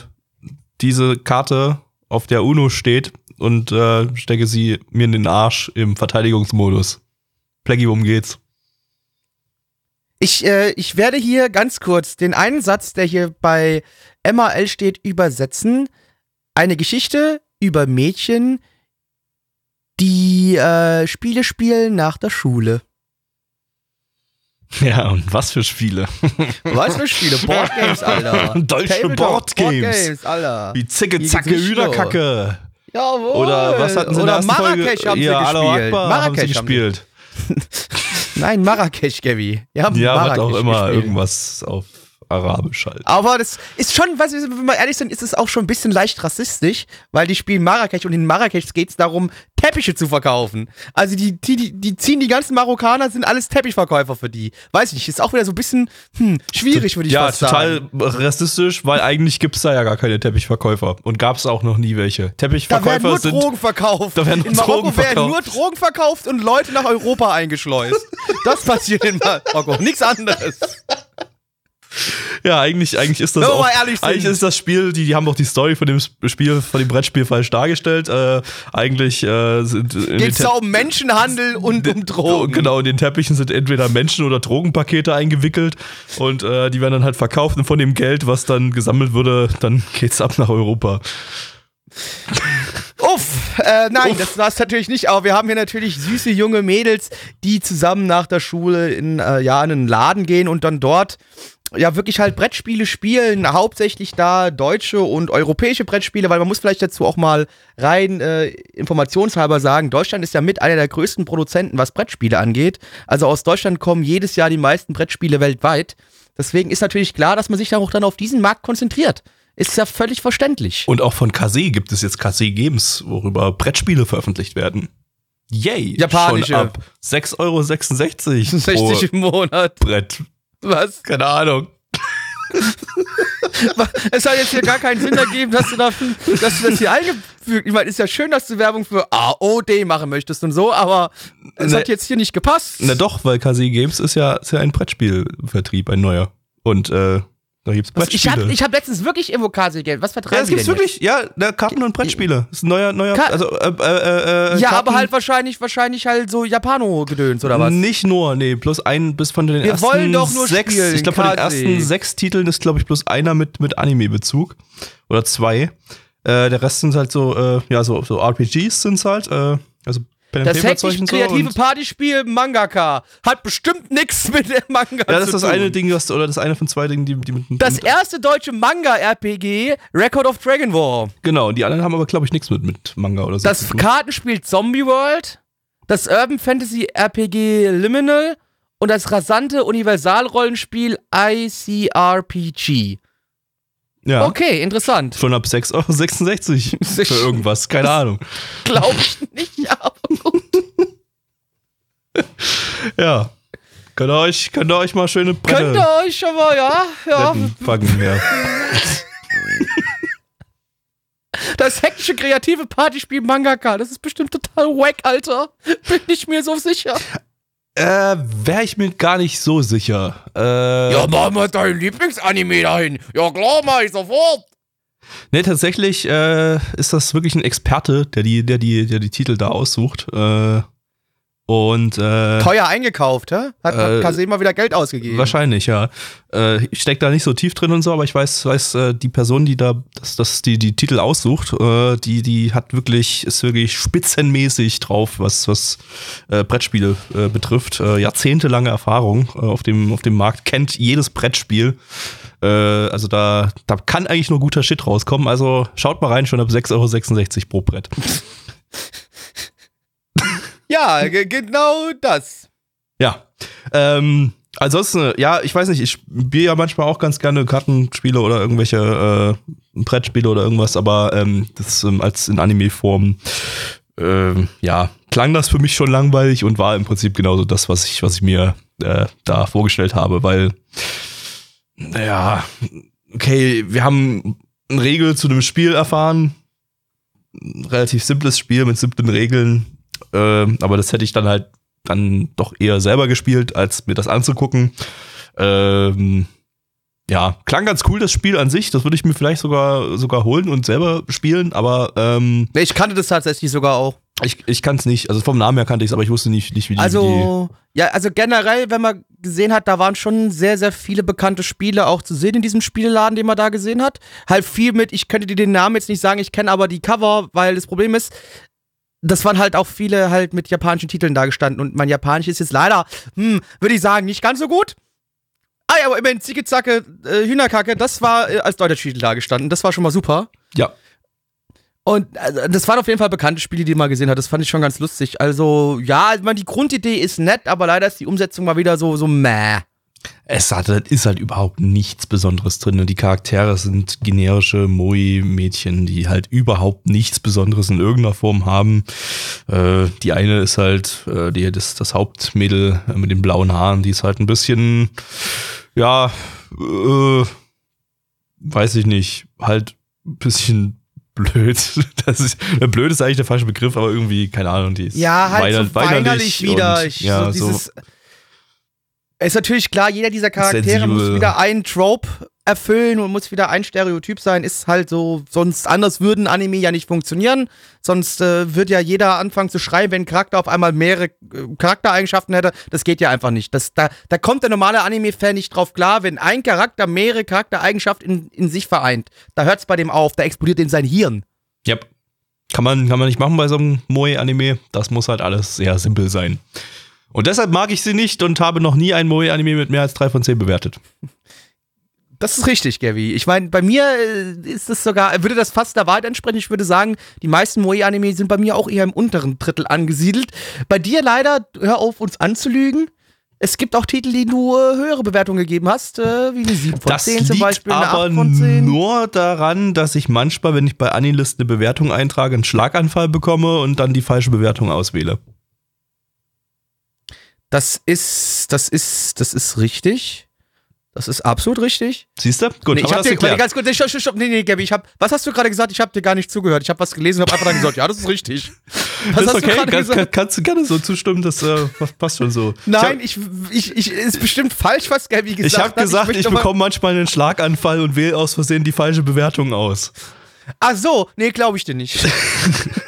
diese Karte, auf der Uno steht, und äh, stecke sie mir in den Arsch im Verteidigungsmodus. Pleggy, worum geht's? Ich, äh, ich werde hier ganz kurz den einen Satz, der hier bei MAL steht, übersetzen. Eine Geschichte über Mädchen, die äh, Spiele spielen nach der Schule. Ja, und was für Spiele? Was für Spiele? Boardgames, Alter. Deutsche Boardgames. Boardgames, Alter. Wie Zicke, Zacke, Hühnerkacke. Jawohl. Oder was hatten sie in der Oder ersten Marrakesch Folge? haben sie ja, Allahu gespielt. Akbar haben sie Marrakesch gespielt. Nein, Marrakesch, Gabi. Wir haben Ja, was Marrakesch auch immer, gespielt. irgendwas auf Arabisch halt. Aber das ist schon, was, wenn wir ehrlich sind, ist es auch schon ein bisschen leicht rassistisch, weil die spielen Marrakesch und in Marrakesch geht es darum, Teppiche zu verkaufen. Also die, die, die, ziehen die ganzen Marokkaner, sind alles Teppichverkäufer für die. Weiß ich nicht, ist auch wieder so ein bisschen hm, schwierig, würde ich ja, fast total sagen. rassistisch, weil eigentlich gibt's da ja gar keine Teppichverkäufer. Und gab's auch noch nie welche. Da werden Teppichverkäufer nur sind. Drogen verkauft. Da werden nur in Marokko Drogen werden verkauft. nur Drogen verkauft und Leute nach Europa eingeschleust. das passiert in Marokko, nichts anderes. Ja, eigentlich, eigentlich ist das wir auch, eigentlich ist das Spiel, die, die haben doch die Story von dem Spiel, von dem Brettspiel falsch dargestellt. Äh, eigentlich äh, sind Geht's Te- da um Menschenhandel und um Drogen. Genau, in den Teppichen sind entweder Menschen- oder Drogenpakete eingewickelt und äh, die werden dann halt verkauft und von dem Geld, was dann gesammelt wurde, dann geht's ab nach Europa. Uff, äh, nein, Uff. das war's natürlich nicht, aber wir haben hier natürlich süße junge Mädels, die zusammen nach der Schule in, äh, ja, in einen Laden gehen und dann dort ja wirklich halt Brettspiele spielen, hauptsächlich da deutsche und europäische Brettspiele, weil man muss vielleicht dazu auch mal rein äh, informationshalber sagen, Deutschland ist ja mit einer der größten Produzenten, was Brettspiele angeht. Also aus Deutschland kommen jedes Jahr die meisten Brettspiele weltweit. Deswegen ist natürlich klar, dass man sich dann auch dann auf diesen Markt konzentriert. Ist ja völlig verständlich. Und auch von Kase gibt es jetzt Kase Games, worüber Brettspiele veröffentlicht werden. Yay! Japanische. Schon ab 6,66 Euro 60 im Monat. Brett. Was? Keine Ahnung. Es hat jetzt hier gar keinen Sinn ergeben, dass du, da, dass du das hier eingefügt Ich meine, ist ja schön, dass du Werbung für AOD machen möchtest und so, aber es Ne. hat jetzt hier nicht gepasst. Na doch, weil KC Games ist ja, ist ja ein Brettspielvertrieb, ein neuer. Und äh, da gibt's Was, ich Brettspiele. habe ich hab letztens wirklich Invokasi Geld. Was ja, vertreiben es die gibt's wirklich, ja, na, Karten und Brettspiele. Das ist ein neuer, neuer, Ka- also, äh, äh, äh, jetzt? Ja, Karten- aber halt wahrscheinlich, wahrscheinlich halt so Japano-Gedöns oder was? Nicht nur, nee, bloß ein, bis von den Wir ersten wollen doch nur sechs, spielen, ich glaube von den ersten sechs Titeln ist, glaube ich, bloß einer mit, mit Anime-Bezug. Oder zwei. Äh, der Rest sind halt so, äh, ja, so, so RPGs sind's halt, äh, also And Das hektisch so. kreative und- Partyspiel Mangaka hat bestimmt nichts mit der Manga Ja, das zu ist das tun. eine Ding, was, oder das eine von zwei Dingen, die, die mit Das erste deutsche Manga-RPG, Record of Dragon War. Genau, und die anderen haben aber, glaube ich, nichts mit, mit Manga oder so. Das zu tun. Kartenspiel Zombie World, das Urban Fantasy RPG Liminal und das rasante Universalrollenspiel ICRPG. Ja. Okay, interessant. Schon ab 6,66 Euro für irgendwas, keine Ahnung. Glaube ich nicht, aber gut. Ja. Könnt ihr euch, könnt ihr euch mal schöne Brette Könnt ihr euch schon mal, ja, ja. retten, packen, ja. Das hektische kreative Partyspiel Mangaka, das ist bestimmt total wack, Alter. Bin ich mir so sicher. Äh, wäre ich mir gar nicht so sicher. Äh, Ja, mach mal dein Lieblingsanime dahin. Ja, klar, mach ich sofort. Nee, tatsächlich äh, ist das wirklich ein Experte, der die, der die, der die Titel da aussucht. Äh, und äh, Teuer eingekauft, hä? Hat Äh, Kase mal wieder Geld ausgegeben. wahrscheinlich, ja. Äh, ich steck da nicht so tief drin und so, aber ich weiß, weiß äh, die Person, die da das, das die, die Titel aussucht, äh, die, die hat wirklich, ist wirklich spitzenmäßig drauf, was, was äh, Brettspiele äh, betrifft. Äh, jahrzehntelange Erfahrung äh, auf, dem, auf dem Markt, kennt jedes Brettspiel. Äh, also da, da kann eigentlich nur guter Shit rauskommen. Also schaut mal rein, schon ab 6,66 Euro pro Brett. Ja, ge- genau das. Ja. Ähm, ansonsten, ja, ich weiß nicht, ich spiele ja manchmal auch ganz gerne Kartenspiele oder irgendwelche äh, Brettspiele oder irgendwas, aber ähm, das ähm, als in Anime-Form, ähm, ja, klang das für mich schon langweilig und war im Prinzip genauso das, was ich, was ich mir äh, da vorgestellt habe, weil, naja, okay, wir haben eine Regel zu dem Spiel erfahren, ein relativ simples Spiel mit simplen Regeln, ähm, aber das hätte ich dann halt dann doch eher selber gespielt, als mir das anzugucken. Ähm, ja, klang ganz cool, das Spiel an sich. Das würde ich mir vielleicht sogar, sogar holen und selber spielen, aber ähm, Ich kannte das tatsächlich sogar auch. ich, ich kann es nicht. Also vom Namen her kannte ich es, aber ich wusste nicht, nicht wie die. wie Also, ja, also generell, wenn man gesehen hat, da waren schon sehr, sehr viele bekannte Spiele auch zu sehen in diesem Spieleladen, den man da gesehen hat. Halt viel mit, ich könnte dir den Namen jetzt nicht sagen, ich kenne aber die Cover, weil das Problem ist, das waren halt auch viele halt mit japanischen Titeln da gestanden und mein Japanisch ist jetzt leider, hm, würde ich sagen, nicht ganz so gut. Ah ja, aber immerhin Zicke-Zacke, äh, Hühnerkacke, das war äh, als deutscher Titel da gestanden. Das war schon mal super. ja, Und also, das waren auf jeden Fall bekannte Spiele, die man gesehen hat. Das fand ich schon ganz lustig. Also, ja, ich meine, die Grundidee ist nett, aber leider ist die Umsetzung mal wieder so, so meh. Es hat, halt- ist halt überhaupt nichts Besonderes drin. Die Charaktere sind generische Moi-Mädchen, die halt überhaupt nichts Besonderes in irgendeiner Form haben. Äh, die eine ist halt äh, die, das, das Hauptmädel äh, mit den blauen Haaren, die ist halt ein bisschen, ja, äh, weiß ich nicht, halt ein bisschen blöd. Das ist, äh, blöd ist eigentlich der falsche Begriff, aber irgendwie, keine Ahnung, die ist Ja, halt weiner- so weinerlich wieder. und, Ich, ja, so dieses. Ist natürlich klar, jeder dieser Charaktere muss wieder einen Trope erfüllen und muss wieder ein Stereotyp sein. Ist halt so, sonst anders würden Anime ja nicht funktionieren. Sonst äh, wird ja jeder anfangen zu schreien, wenn ein Charakter auf einmal mehrere äh, Charaktereigenschaften hätte. Das geht ja einfach nicht. Das, da, da kommt der normale Anime-Fan nicht drauf klar, wenn ein Charakter mehrere Charaktereigenschaften in, in sich vereint. Da hört es bei dem auf, da explodiert ihm sein Hirn. Yep. Kann man, kann man nicht machen bei so einem Moe-Anime. Das muss halt alles sehr simpel sein. Und deshalb mag ich sie nicht und habe noch nie ein Moe-Anime mit mehr als 3 von 10 bewertet. Das ist richtig, Gavi. Ich meine, bei mir äh, ist es sogar, würde das fast der Wahrheit entsprechen. Ich würde sagen, die meisten Moe-Anime sind bei mir auch eher im unteren Drittel angesiedelt. Bei dir leider, hör auf, uns anzulügen. Es gibt auch Titel, die du äh, höhere Bewertungen gegeben hast, äh, wie eine 7 von Das 10 liegt zum Beispiel, eine aber 8 von 10. nur daran, dass ich manchmal, wenn ich bei Anilist eine Bewertung eintrage, einen Schlaganfall bekomme und dann die falsche Bewertung auswähle. Das ist, das ist, das ist richtig. Das ist absolut richtig. Siehst du? Gut, nee, ich hab das dir, warte, ganz kurz, nee, stopp, stopp, nee, nee, Gabby, ich hab, was hast du gerade gesagt? Ich habe dir gar nicht zugehört. Ich habe was gelesen und habe einfach dann gesagt, ja, das ist richtig. Was ist hast du okay, gerade kann, gesagt? kann, kannst du gerne so zustimmen, das äh, passt schon so. Nein, ich, ich, ich, ist bestimmt falsch, was Gabby gesagt Ich habe hat. gesagt, ich, bekomme manchmal einen Schlaganfall und wähle aus Versehen die falsche Bewertung aus. Ach so, nee, glaube ich dir nicht.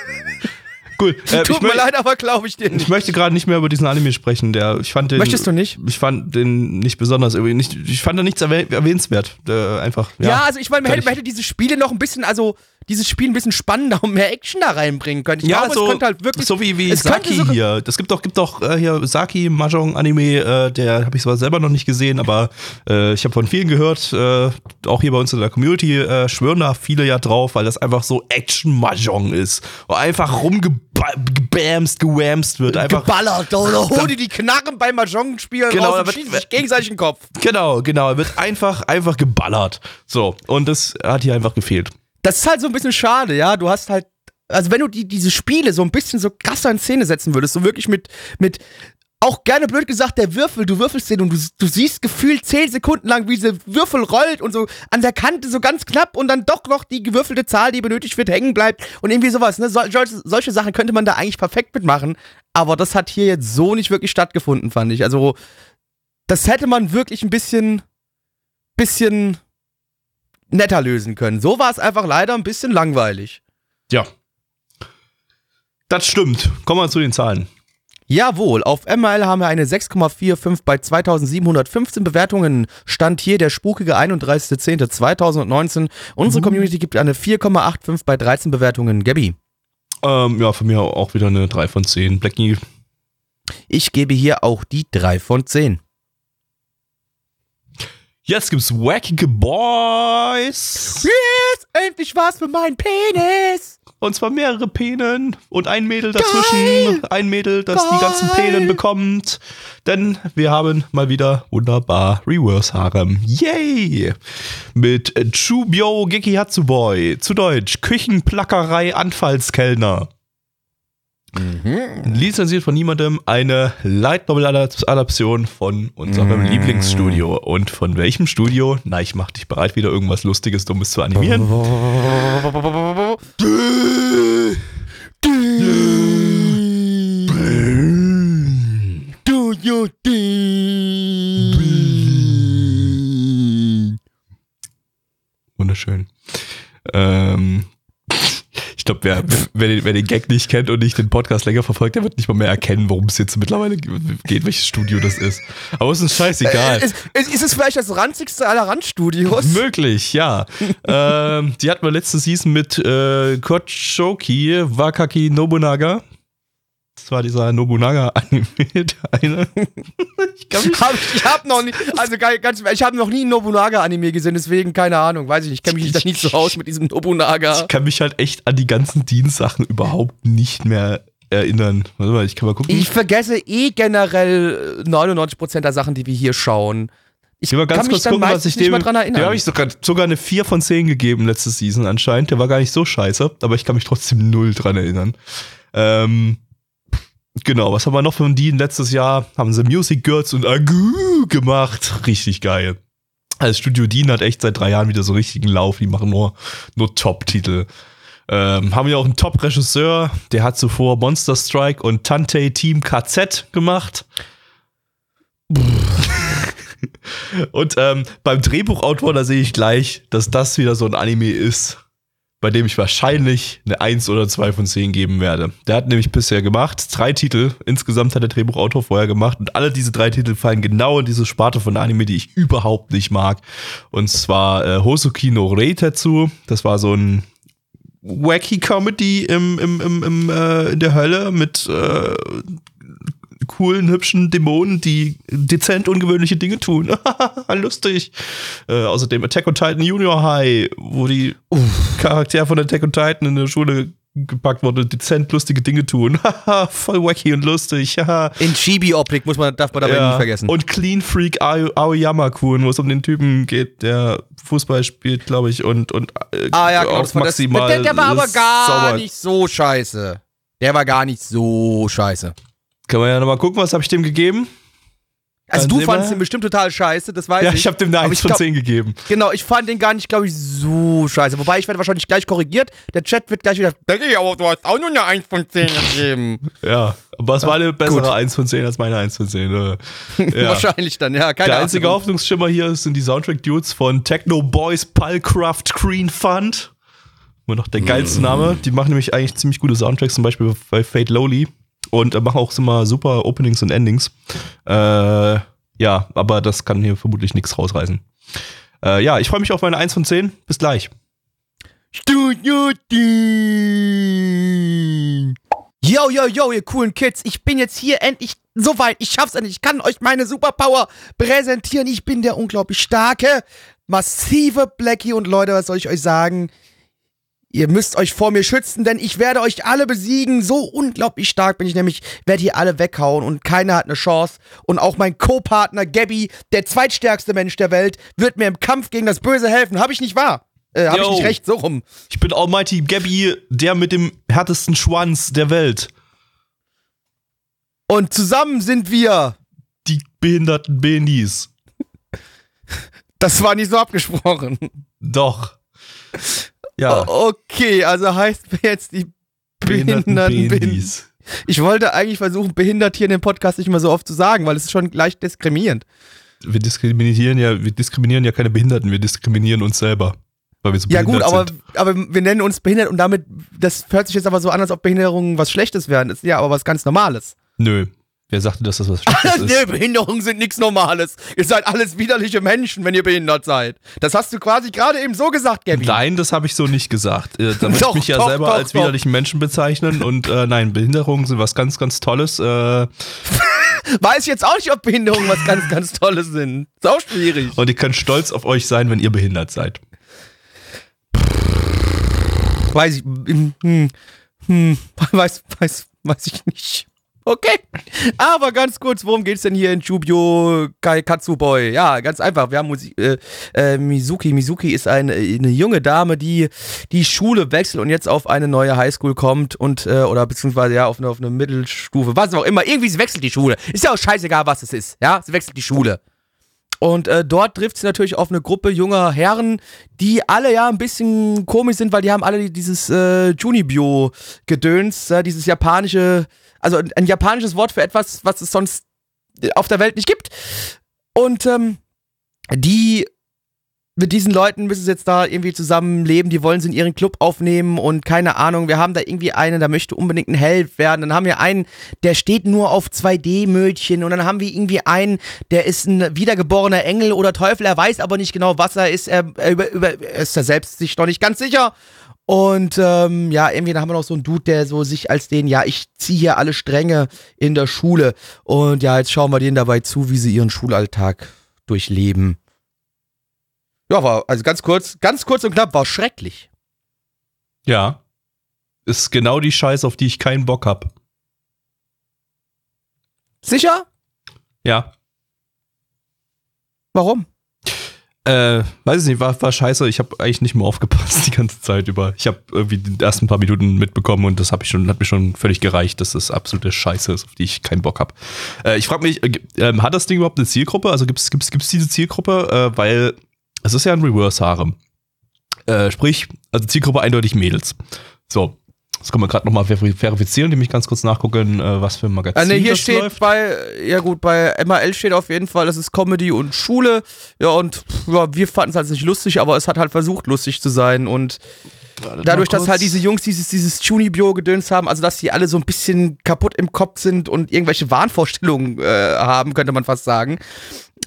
Cool. Äh, Tut ich, mir leid, aber glaube ich dir ich nicht. möchte gerade nicht mehr über diesen Anime sprechen. Der, ich fand den, Möchtest du nicht? Ich fand den nicht besonders. Nicht, ich fand da nichts erwäh- erwähnenswert. Äh, einfach. Ja, Ja, also ich meine, man hätte, man hätte diese Spiele noch ein bisschen, also dieses Spiel ein bisschen spannender und mehr Action da reinbringen können. Ich ja, glaube, so, es könnte halt wirklich. so wie, wie es Saki sogar- hier. Das gibt doch, gibt doch äh, hier Saki Mahjong Anime, äh, der habe ich zwar selber noch nicht gesehen, aber äh, ich habe von vielen gehört, äh, auch hier bei uns in der Community äh, schwören da viele ja drauf, weil das einfach so Action Mahjong ist. Einfach rumgebamst, gewamst wird. Einfach geballert oder hol dir die Knarren beim Mahjong spielen Genau, raus und schießen sich gegenseitig in den Kopf. Genau, genau. Er wird einfach, einfach geballert. So. Und das hat hier einfach gefehlt. Das ist halt so ein bisschen schade, ja. Du hast halt, also wenn du die, diese Spiele so ein bisschen so krasser in Szene setzen würdest, so wirklich mit, mit, auch gerne blöd gesagt, der Würfel, du würfelst den und du, du siehst gefühlt zehn Sekunden lang, wie dieser Würfel rollt und so an der Kante so ganz knapp und dann doch noch die gewürfelte Zahl, die benötigt wird, hängen bleibt und irgendwie sowas. Ne? Sol solche, Sachen könnte man da eigentlich perfekt mitmachen, aber das hat hier jetzt so nicht wirklich stattgefunden, fand ich. Also, das hätte man wirklich ein bisschen, bisschen netter lösen können. So war es einfach leider ein bisschen langweilig. Ja. Das stimmt. Kommen wir zu den Zahlen. Jawohl, auf ML haben wir eine 6,45 bei 2715 Bewertungen. Stand hier der spukige 31.10.2019. Unsere Community gibt eine 4,85 bei 13 Bewertungen. Gabby, Ähm, ja, von mir auch wieder eine 3 von 10. Blackie. ich gebe hier auch die 3 von 10. Jetzt gibt's Wackige Boys. Yes, endlich was für meinen Penis. Und zwar mehrere Penen und ein Mädel dazwischen. Geil. Ein Mädel, das die ganzen Geil. Penen bekommt. Denn wir haben mal wieder wunderbar Reverse Harem. Yay! Mit Chubyo Geki Hatsuboy. Zu Deutsch Küchenplackerei Anfallskellner. Lizenziert von niemandem eine Light Novel Adaption von unserem Lieblingsstudio. Und von welchem Studio? Na, ich mach dich bereit, wieder irgendwas Lustiges, Dummes zu animieren. Wunderschön. Ähm, ich glaube, wer, wer, den, wer den Gag nicht kennt und nicht den Podcast länger verfolgt, der wird nicht mal mehr erkennen, worum es jetzt mittlerweile geht, welches Studio das ist. Aber es ist scheißegal. Äh, Ist, ist, ist es vielleicht das ranzigste aller Randstudios? Möglich, ja. ähm, die hatten wir letzte Season mit äh, Kochoki Wakaki Nobunaga. Das war dieser Nobunaga-Anime, der eine. ich mich Hab ich ich habe noch nie, also ganz, ich habe noch nie ein Nobunaga-Anime gesehen, deswegen keine Ahnung, weiß ich nicht, kenne mich da nicht so aus mit diesem Nobunaga. Ich kann mich halt echt an die ganzen Dienstsachen überhaupt nicht mehr erinnern. Warte mal, ich kann mal gucken. Ich vergesse eh generell äh, 99% der Sachen, die wir hier schauen. Ich Ich will mal ganz kann mich kurz dann gucken, was ich nicht dem. mal dran Dem erinnern. habe ich sogar, sogar eine 4 von 10 gegeben letzte Season anscheinend. Der war gar nicht so scheiße, aber ich kann mich trotzdem null dran erinnern. Ähm, genau, was haben wir noch von Dean letztes Jahr? Haben sie Music Girls und Agu gemacht. Richtig geil. Also Studio Dean hat echt seit drei Jahren wieder so richtigen Lauf. Die machen nur, nur Top-Titel. Ähm, haben ja auch einen Top-Regisseur, der hat zuvor Monster Strike und Tante Team KZ gemacht. Und ähm, beim Drehbuchautor, da sehe ich gleich, dass das wieder so ein Anime ist, bei dem ich wahrscheinlich eine 1 oder 2 von 10 geben werde. Der hat nämlich bisher gemacht, drei Titel, insgesamt hat der Drehbuchautor vorher gemacht und alle diese drei Titel fallen genau in diese Sparte von Anime, die ich überhaupt nicht mag. Und zwar äh, Hosoki no Reitetsu, das war so ein wacky Comedy im, im, im, im, äh, in der Hölle mit äh, coolen, hübschen Dämonen, die dezent ungewöhnliche Dinge tun. Lustig. Äh, außerdem Attack on Titan Junior High, wo die Charaktere von Attack on Titan in der Schule gepackt wurden und dezent lustige Dinge tun. Voll wacky und lustig. In Chibi-Optik muss man, darf man dabei Ja. nie vergessen. Und Clean Freak Ao- Aoyama-kun, wo es um den Typen geht, der Fußball spielt, glaube ich, und, und äh, ah ja, genau, auch das war das, maximal der, der war aber gar sauber. nicht so scheiße. Der war gar nicht so scheiße. Kann man ja nochmal gucken, was habe ich dem gegeben? Also Dann du fandest wir- ihn bestimmt total scheiße, das weiß Ja, ich. ich habe dem eine Aber 1 ich von glaub- 10 gegeben. Genau, ich fand den gar nicht, glaube ich, so scheiße. Wobei, ich werde wahrscheinlich gleich korrigiert. Der Chat wird gleich wieder, denke ich, aber du hast auch nur eine 1 von 10 gegeben. Ja, aber es war eine bessere Gut. 1 von 10 als meine 1 von 10. Äh, ja. Wahrscheinlich dann, ja. Keine Der einzige Ahnung. Hoffnungsschimmer hier sind die Soundtrack-Dudes von Techno Boys Pulcraft Green Fund. Immer noch der geilste Name. Die machen nämlich eigentlich ziemlich gute Soundtracks, zum Beispiel bei Fate Lowly. Und äh, machen auch immer super Openings und Endings. Äh, ja, aber das kann hier vermutlich nichts rausreißen. Äh, ja, ich freue mich auf meine 1 von 10. Bis gleich. Studio. Yo, yo, yo, ihr coolen Kids. Ich bin jetzt hier endlich soweit. Ich schaff's endlich. Ich kann euch meine Superpower präsentieren. Ich bin der unglaublich starke, massive Blackie. Und Leute, was soll ich euch sagen? Ihr müsst euch vor mir schützen, denn ich werde euch alle besiegen. So unglaublich stark bin ich nämlich, werde hier alle weghauen und keiner hat eine Chance. Und auch mein Co-Partner Gabby, der zweitstärkste Mensch der Welt, wird mir im Kampf gegen das Böse helfen. Hab ich nicht wahr? Äh, hab ich nicht recht? So rum. Ich bin Almighty Gabby, der mit dem härtesten Schwanz der Welt. Und zusammen sind wir. Die behinderten BNDs. Das war nicht so abgesprochen. Doch. Ja. O- Okay, also heißt jetzt die behinderten BNDs. Ich wollte eigentlich versuchen, behindert hier in dem Podcast nicht mehr so oft zu sagen, weil es ist schon gleich diskriminierend. Wir diskriminieren ja, wir diskriminieren ja keine Behinderten, wir diskriminieren uns selber. Weil wir so Ja gut, aber, sind. aber wir nennen uns behindert und damit, das hört sich jetzt aber so an, als ob Behinderungen was Schlechtes wären. Das ist ja aber was ganz Normales. Nö. Wer sagte, dass das was Schlechtes ist? nee, Behinderungen sind nichts Normales. Ihr seid alles widerliche Menschen, wenn ihr behindert seid. Das hast du quasi gerade eben so gesagt, Gabby. Nein, das habe ich so nicht gesagt. Äh, Da möchte ich mich ja doch, selber doch, als doch. widerlichen Menschen bezeichnen und äh, nein, Behinderungen sind was ganz, ganz Tolles. Äh, Weiß ich jetzt auch nicht, ob Behinderungen was ganz, ganz Tolles sind. Ist auch schwierig. und ihr könnt stolz auf euch sein, wenn ihr behindert seid. Weiß ich, hm, hm, hm, weiß, weiß, weiß ich nicht. Okay. Aber ganz kurz, worum geht's denn hier in Jubio Kai Katsuboy? Ja, ganz einfach. Wir haben Musik, äh, äh, Mizuki. Mizuki ist eine, eine junge Dame, die die Schule wechselt und jetzt auf eine neue Highschool kommt und, äh, oder beziehungsweise ja, auf eine, auf eine Mittelstufe, was auch immer. Irgendwie, sie wechselt die Schule. Ist ja auch scheißegal, was es ist. Ja, sie wechselt die Schule. Und äh, dort trifft sie natürlich auf eine Gruppe junger Herren, die alle ja ein bisschen komisch sind, weil die haben alle dieses äh, Junibio-Gedöns, äh, dieses japanische, also ein, ein japanisches Wort für etwas, was es sonst auf der Welt nicht gibt. Und ähm, die mit diesen Leuten müssen sie jetzt da irgendwie zusammenleben, die wollen sie in ihren Club aufnehmen und keine Ahnung, wir haben da irgendwie einen, der möchte unbedingt ein Held werden, dann haben wir einen, der steht nur auf 2D-Mödchen und dann haben wir irgendwie einen, der ist ein wiedergeborener Engel oder Teufel, er weiß aber nicht genau, was er ist, er, er, über, über, er ist da selbst sich noch nicht ganz sicher und ähm, ja, irgendwie dann haben wir noch so einen Dude, der so sich als den, ja, ich ziehe hier alle Stränge in der Schule und ja, jetzt schauen wir denen dabei zu, wie sie ihren Schulalltag durchleben. Ja, war, also ganz kurz, ganz kurz und knapp, war schrecklich. Ja. Ist genau die Scheiße, auf die ich keinen Bock hab. Sicher? Ja. Warum? Äh, weiß ich nicht, war, war scheiße. Ich habe eigentlich nicht mehr aufgepasst die ganze Zeit über. Ich habe irgendwie die ersten paar Minuten mitbekommen und das hab ich schon, hat mir schon völlig gereicht, dass das absolute Scheiße ist, auf die ich keinen Bock hab. Äh, ich frage mich, äh, ähm, hat das Ding überhaupt eine Zielgruppe? Also gibt's gibt's gibt's diese Zielgruppe? Äh, weil es ist ja ein Reverse-Harem. Äh, sprich, also Zielgruppe eindeutig Mädels. So. Das können wir gerade nochmal verifizieren, nämlich ganz kurz nachgucken, äh, was für ein Magazin ne, hier das steht läuft. bei, ja gut, bei MAL steht auf jeden Fall, das ist Comedy und Schule. Ja, und ja, wir fanden es halt nicht lustig, aber es hat halt versucht, lustig zu sein. Und dadurch, dass halt diese Jungs dieses, dieses Junibio-Gedöns haben, also dass die alle so ein bisschen kaputt im Kopf sind und irgendwelche Wahnvorstellungen äh, haben, könnte man fast sagen.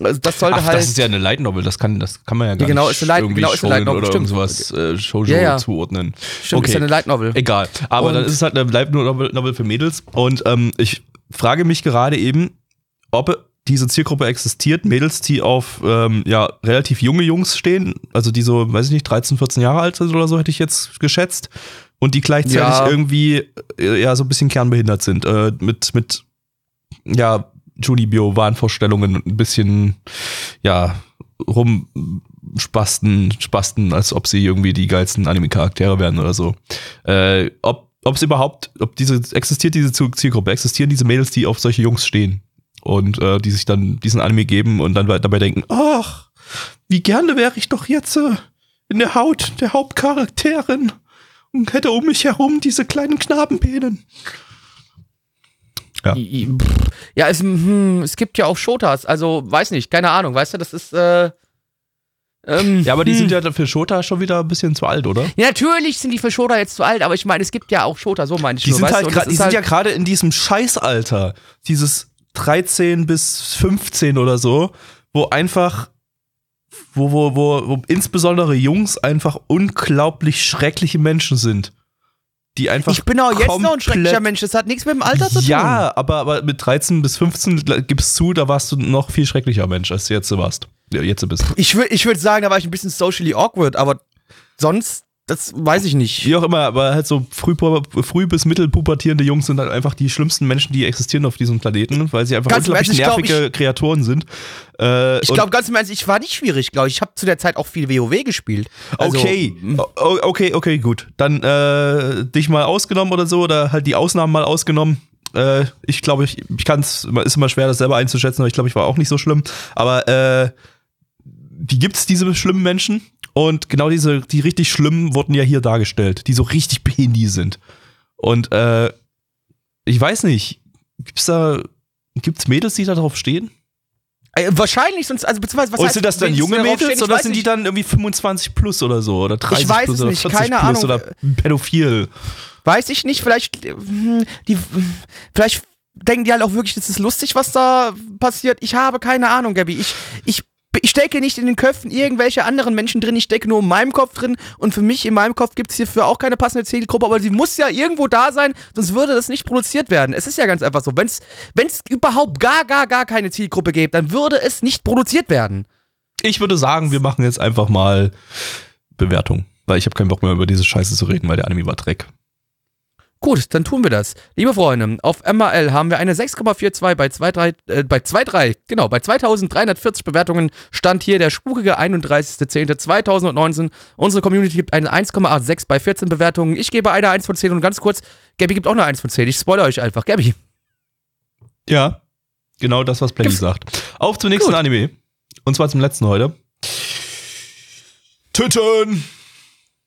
Also das sollte Ach, halt. das ist ja eine Light Novel, das kann, das kann man ja gar Ja, genau, nicht ist eine Light- irgendwie genau, ist eine Light Novel, oder stimmt. irgendwas äh, Shoujo Ja, ja. zuordnen. Stimmt, ist ja eine Light Novel. Egal. Aber Und- dann ist es halt eine Light Novel für Mädels. Und ähm, ich frage mich gerade eben, ob diese Zielgruppe existiert, Mädels, die auf ähm, ja, relativ junge Jungs stehen, also die so, weiß ich nicht, 13, 14 Jahre alt sind oder so, hätte ich jetzt geschätzt. Und die gleichzeitig Ja. irgendwie äh, ja so ein bisschen kernbehindert sind. Äh, mit, mit ja, Junibio, Wahnvorstellungen und ein bisschen, ja, rumspasten, spasten, als ob sie irgendwie die geilsten Anime-Charaktere wären oder so. Äh, ob ob es überhaupt, ob diese, existiert diese Ziel- Zielgruppe, existieren diese Mädels, die auf solche Jungs stehen? Und äh, die sich dann diesen Anime geben und dann dabei denken, ach, wie gerne wäre ich doch jetzt äh, in der Haut der Hauptcharakterin und hätte um mich herum diese kleinen Knabenpänen. Ja, ja es, hm, es gibt ja auch Shotas, also weiß nicht, keine Ahnung, weißt du, das ist. Äh, ähm, ja, aber die hm. sind ja für Shota schon wieder ein bisschen zu alt, oder? Ja, natürlich sind die für Shota jetzt zu alt, aber ich meine, es gibt ja auch Shota, so meine ich die nur, Sind halt die sind halt ja gerade in diesem Scheißalter, dieses 13 bis 15 oder so, wo einfach, wo, wo, wo, wo insbesondere Jungs einfach unglaublich schreckliche Menschen sind die einfach. Ich bin auch jetzt noch ein schrecklicher Mensch, das hat nichts mit dem Alter zu tun. Ja, aber, aber mit 13 bis 15 gibst zu, da warst du noch viel schrecklicher Mensch, als du jetzt warst. Ja, jetzt bist. Ich würde ich würd sagen, da war ich ein bisschen socially awkward, aber sonst das weiß ich nicht. Wie auch immer, aber halt so früh, früh bis mittelpubertierende Jungs sind halt einfach die schlimmsten Menschen, die existieren auf diesem Planeten, weil sie einfach ganz unglaublich nervige glaub, ich, Kreaturen sind. Äh, ich glaube ganz im Ernst, ich war nicht schwierig, glaube ich. Ich habe zu der Zeit auch viel WoW gespielt. Also, okay, okay, okay, gut. Dann äh, dich mal ausgenommen oder so, oder halt die Ausnahmen mal ausgenommen. Äh, ich glaube, ich, ich kann es, ist immer schwer, das selber einzuschätzen, aber ich glaube, ich war auch nicht so schlimm. Aber äh, die gibt's, diese schlimmen Menschen. Und genau diese, die richtig schlimmen wurden ja hier dargestellt, die so richtig behindi sind. Und äh, ich weiß nicht, gibt's da, gibt's Mädels, die da drauf stehen? Äh, wahrscheinlich, sonst, also beziehungsweise was Oder sind das dann junge Mädels oder sind die dann irgendwie 25 plus oder so? Oder 30 ich weiß plus es nicht, oder 40 keine plus Ahnung. oder pädophil? Weiß ich nicht, vielleicht, hm, die, vielleicht denken die halt auch wirklich, das ist lustig, was da passiert. Ich habe keine Ahnung, Gabby. Ich, ich ich stecke nicht in den Köpfen irgendwelcher anderen Menschen drin, ich stecke nur in meinem Kopf drin und für mich in meinem Kopf gibt es hierfür auch keine passende Zielgruppe, aber sie muss ja irgendwo da sein, sonst würde das nicht produziert werden. Es ist ja ganz einfach so, wenn es überhaupt gar, gar, gar keine Zielgruppe gäbe, dann würde es nicht produziert werden. Ich würde sagen, wir machen jetzt einfach mal Bewertung, weil ich habe keinen Bock mehr über diese Scheiße zu reden, weil der Anime war Dreck. Gut, dann tun wir das. Liebe Freunde, auf MRL haben wir eine 6,42 bei 2,3, äh, bei 2,3, genau, bei 2340 Bewertungen stand hier der spukige 31.10.2019. Unsere Community gibt eine 1,86 bei 14 Bewertungen. Ich gebe eine 1 von 10 und ganz kurz, Gabby gibt auch eine 1 von 10. Ich spoilere euch einfach. Gabby. Ja, genau das, was Plaggy sagt. Auf zum nächsten Gut. Anime. Und zwar zum letzten heute. Töten!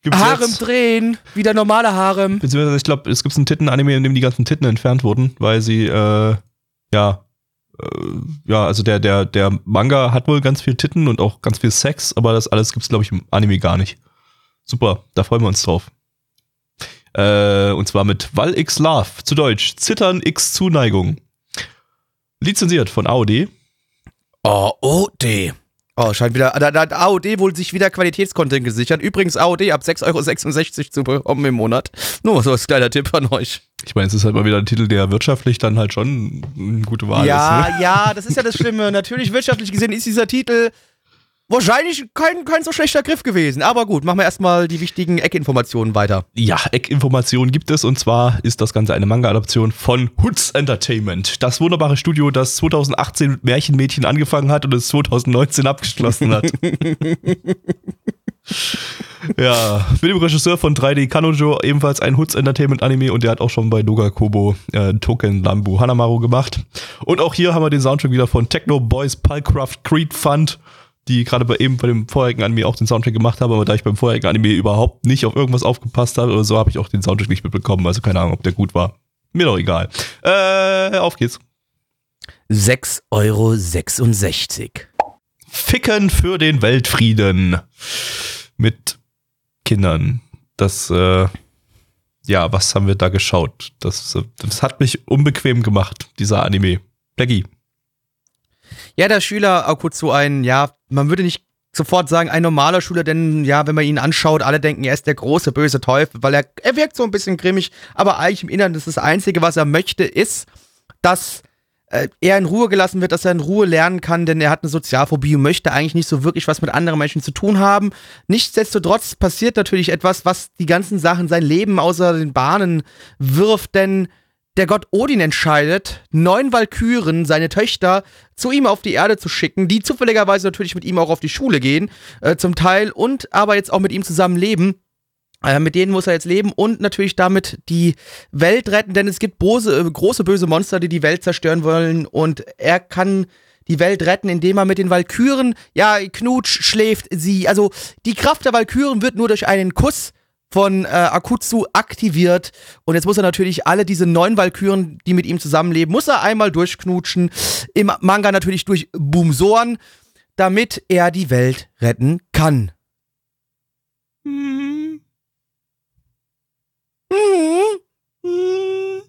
Gibt's Harem jetzt? drehen, wieder normale Harem. Beziehungsweise, ich glaube, es gibt einen Titten-Anime, in dem die ganzen Titten entfernt wurden, weil sie, äh, ja, äh, ja, also der, der, der Manga hat wohl ganz viel Titten und auch ganz viel Sex, aber das alles gibt's, glaube ich, im Anime gar nicht. Super, da freuen wir uns drauf. Äh, und zwar mit Wall X Love, zu Deutsch, Zittern X Zuneigung. Lizenziert von AOD. AOD. Oh, scheint wieder. Da, da hat AOD wohl sich wieder Qualitätscontent gesichert. Übrigens AOD ab 6,66 Euro zu bekommen im Monat. Nur so als kleiner Tipp an euch. Ich meine, es ist halt mal wieder ein Titel, der wirtschaftlich dann halt schon eine gute Wahl ja, ist. Ja, ne? ja, das ist ja das Schlimme. Natürlich wirtschaftlich gesehen ist dieser Titel Wahrscheinlich kein, kein so schlechter Griff gewesen. Aber gut, machen wir erstmal die wichtigen Eckinformationen weiter. Ja, Eckinformationen gibt es. Und zwar ist das Ganze eine Manga-Adaption von Hoods Entertainment. Das wunderbare Studio, das 2018 mit Märchenmädchen angefangen hat und es 2019 abgeschlossen hat. ja, mit dem Regisseur von 3D Kanojo, ebenfalls ein Hoods Entertainment Anime und der hat auch schon bei Doga Kobo äh, Token Lambu Hanamaru gemacht. Und auch hier haben wir den Soundtrack wieder von Techno Boys Pulcraft Creed Fund die gerade bei eben bei dem vorherigen Anime auch den Soundtrack gemacht habe, aber da ich beim vorherigen Anime überhaupt nicht auf irgendwas aufgepasst habe oder so, habe ich auch den Soundtrack nicht mitbekommen. Also keine Ahnung, ob der gut war. Mir doch egal. Äh, auf geht's. 6,66 Euro. Ficken für den Weltfrieden. Mit Kindern. Das, äh, ja, was haben wir da geschaut? Das, das hat mich unbequem gemacht, dieser Anime. Blackie. Ja, der Schüler, kurz so ein, ja, man würde nicht sofort sagen, ein normaler Schüler, denn ja, wenn man ihn anschaut, alle denken, er ist der große böse Teufel, weil er, er wirkt so ein bisschen grimmig, aber eigentlich im Inneren ist das Einzige, was er möchte, ist, dass äh, er in Ruhe gelassen wird, dass er in Ruhe lernen kann, denn er hat eine Sozialphobie und möchte eigentlich nicht so wirklich was mit anderen Menschen zu tun haben. Nichtsdestotrotz passiert natürlich etwas, was die ganzen Sachen sein Leben außer den Bahnen wirft, denn der Gott Odin entscheidet, neun Walküren, seine Töchter, zu ihm auf die Erde zu schicken, die zufälligerweise natürlich mit ihm auch auf die Schule gehen, äh, zum Teil, und aber jetzt auch mit ihm zusammen leben. Äh, mit denen muss er jetzt leben und natürlich damit die Welt retten, denn es gibt große, äh, große böse Monster, die die Welt zerstören wollen und er kann die Welt retten, indem er mit den Valkyren, ja, Knutsch schläft sie. Also die Kraft der Valkyren wird nur durch einen Kuss von äh, Akutsu aktiviert und jetzt muss er natürlich alle diese neun Valkyren, die mit ihm zusammenleben, muss er einmal durchknutschen. Im Manga natürlich durch Boomsoren, damit er die Welt retten kann. Hm. Mhm.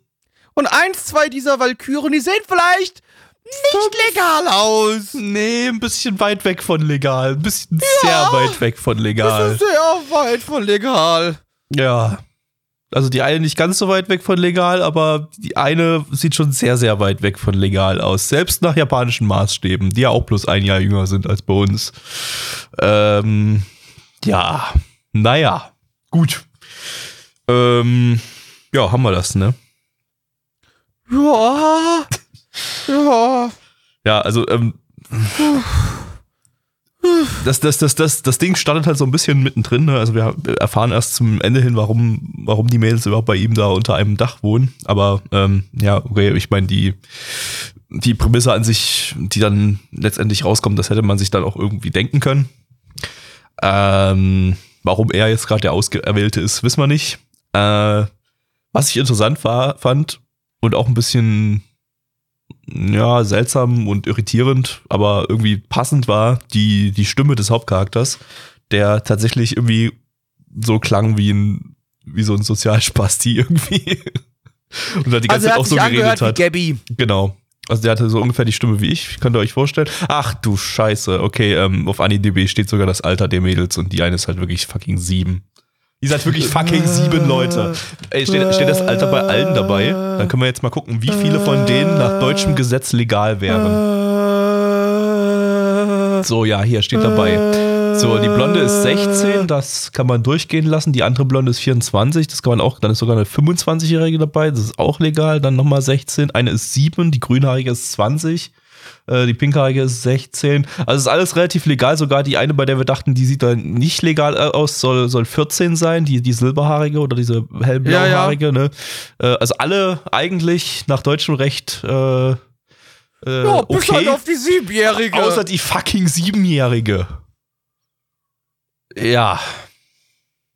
Und eins, zwei dieser Valkyren, die sehen vielleicht nicht legal aus. Nee, ein bisschen weit weg von legal. Ein bisschen sehr weit weg von Das legal. ist sehr weit von legal. Ja. Also die eine nicht ganz so weit weg von legal, aber die eine sieht schon sehr, sehr weit weg von legal aus. Selbst nach japanischen Maßstäben, die ja auch bloß ein Jahr jünger sind als bei uns. Ähm, ja, naja, gut. Ähm, ja, haben wir das, ne? Ja. Ja. Ja, also, ähm, das, das, das, das, das Ding startet halt so ein bisschen mittendrin. Ne? Also wir erfahren erst zum Ende hin, warum, warum die Mädels überhaupt bei ihm da unter einem Dach wohnen. Aber ähm, ja, okay, ich meine, die, die Prämisse an sich, die dann letztendlich rauskommt, das hätte man sich dann auch irgendwie denken können. Ähm, warum er jetzt gerade der Auserwählte ist, wissen wir nicht. Äh, was ich interessant war, fand und auch ein bisschen ja, seltsam und irritierend, aber irgendwie passend war die, die Stimme des Hauptcharakters, der tatsächlich irgendwie so klang wie ein, wie so ein Sozialspasti irgendwie. Und da die Also ganze er Zeit auch so geredet hat. Gabby. Genau. Also der hatte so ungefähr die Stimme wie ich, könnt ihr euch vorstellen. Ach du Scheiße, okay, ähm, auf AniDB steht sogar das Alter der Mädels und die eine ist halt wirklich fucking sieben. Ist halt wirklich fucking sieben Leute. Ey, steht, steht das Alter bei allen dabei? Dann können wir jetzt mal gucken, wie viele von denen nach deutschem Gesetz legal wären. So, ja, hier steht dabei. So, die Blonde ist 16, das kann man durchgehen lassen. Die andere Blonde ist 24, das kann man auch, dann ist sogar eine 25-Jährige dabei, das ist auch legal. Dann nochmal 16. Eine ist 7, die grünhaarige ist 20, äh, die pinkhaarige ist 16. Also ist alles relativ legal. Sogar die eine, bei der wir dachten, die sieht da nicht legal aus, soll, soll 14 sein, die, die silberhaarige oder diese hellblauhaarige. Ne? Äh, also alle eigentlich nach deutschem Recht äh, äh, Ja, bis okay. halt auf die Siebenjährige. Außer die fucking Siebenjährige. Ja.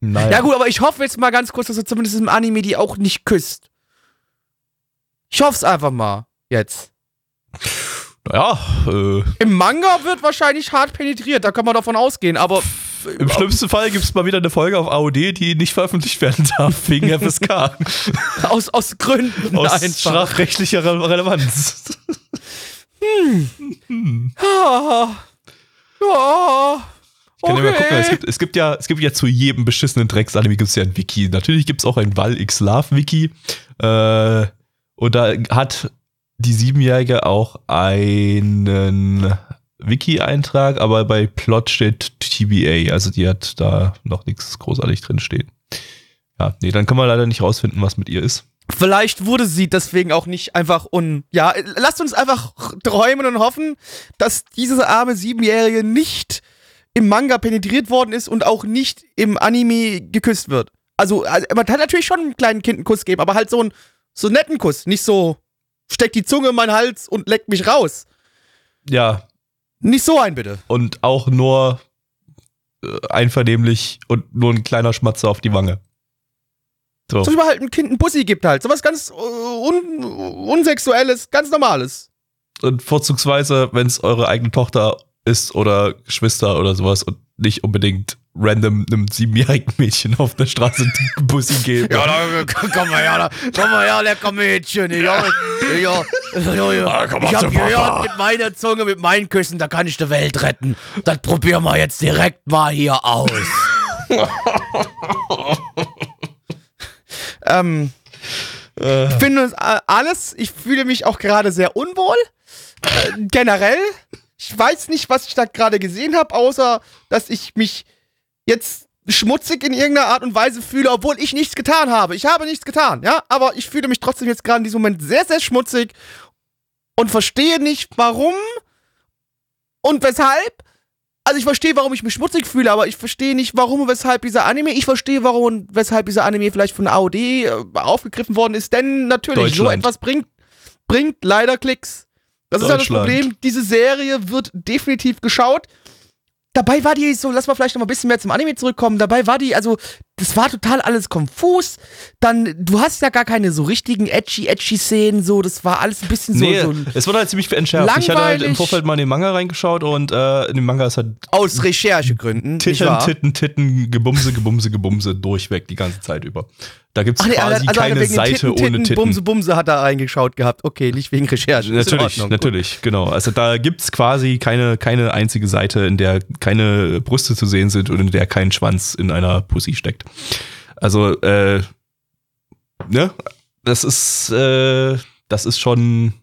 Naja. ja gut, aber ich hoffe jetzt mal ganz kurz, dass er zumindest im Anime die auch nicht küsst. Ich hoffe es einfach mal. Jetzt. Ja, äh, Im Manga wird wahrscheinlich hart penetriert, da kann man davon ausgehen, aber im schlimmsten Fall gibt es mal wieder eine Folge auf AOD, die nicht veröffentlicht werden darf, wegen FSK. aus, aus Gründen Aus einfach. strafrechtlicher Re Relevanz. Ja. Ja. Ich kann ja mal Okay. gucken, es gibt, es gibt ja, es gibt ja zu jedem beschissenen Drecksanime gibt es ja ein Wiki. Natürlich gibt es auch ein Wall X Love Wiki. Äh, und da hat die Siebenjährige auch einen Wiki-Eintrag, aber bei Plot steht TBA, also die hat da noch nichts großartig drin stehen. Ja, nee, dann kann man leider nicht rausfinden, was mit ihr ist. Vielleicht wurde sie deswegen auch nicht einfach un. Ja, lasst uns einfach träumen und hoffen, dass diese arme Siebenjährige nicht im Manga penetriert worden ist und auch nicht im Anime geküsst wird. Also, also man kann natürlich schon einem kleinen Kind einen Kuss geben, aber halt so einen so einen netten Kuss, nicht so steck die Zunge in meinen Hals und leck mich raus. Ja, Nicht so ein bitte. und auch nur äh, einvernehmlich und nur ein kleiner Schmatzer auf die Wange. So. Zum Beispiel halt ein Kind einen Bussi gibt halt. Sowas ganz äh, un unsexuelles, ganz normales. Und vorzugsweise, wenn es eure eigene Tochter ist oder Geschwister oder sowas und nicht unbedingt random einem siebenjährigen Mädchen auf der Straße einen Bussi geben. da, komm mal her, da, komm mal her, lecker Mädchen. Ich, hab- ich, ja, ja, ja. komm mal ich hab gehört, mit meiner Zunge, mit meinen Küssen, da kann ich die Welt retten. Das probieren wir jetzt direkt mal hier aus. ähm, Äh, ich finde äh, alles, ich fühle mich auch gerade sehr unwohl. Äh, generell. Ich weiß nicht, was ich da gerade gesehen habe, außer dass ich mich jetzt schmutzig in irgendeiner Art und Weise fühle, obwohl ich nichts getan habe. Ich habe nichts getan, ja, aber ich fühle mich trotzdem jetzt gerade in diesem Moment sehr, sehr schmutzig und verstehe nicht, warum und weshalb. also ich verstehe, warum ich mich schmutzig fühle, aber ich verstehe nicht, warum und weshalb dieser Anime, ich verstehe, warum und weshalb dieser Anime vielleicht von AOD äh, aufgegriffen worden ist, denn natürlich, so etwas bringt, bringt leider Klicks. Das ist ja das. Problem, diese Serie wird definitiv geschaut. Dabei war die so, lass mal vielleicht noch mal ein bisschen mehr zum Anime zurückkommen. Dabei war die, also, das war total alles konfus. Dann, du hast ja gar keine so richtigen edgy, edgy Szenen, so, das war alles ein bisschen so, Nee, so es wurde halt ziemlich entschärft. Ich hatte halt im langweilig. Vorfeld mal in den Manga reingeschaut und äh, in dem Manga ist halt aus Recherchegründen. Titten, wahr? Titten, Titten, Gebumse, Gebumse, Gebumse durchweg die ganze Zeit über. Da gibt's Ach nee, quasi also keine wegen Seite Titten, ohne Titten. Bumse, Bumse hat er reingeschaut gehabt. Okay, nicht wegen Recherche. Natürlich, natürlich, genau. Also da gibt's quasi keine, keine einzige Seite, in der keine Brüste zu sehen sind und in der kein Schwanz in einer Pussy steckt. Also, äh, ne? Das ist, äh, das ist schon,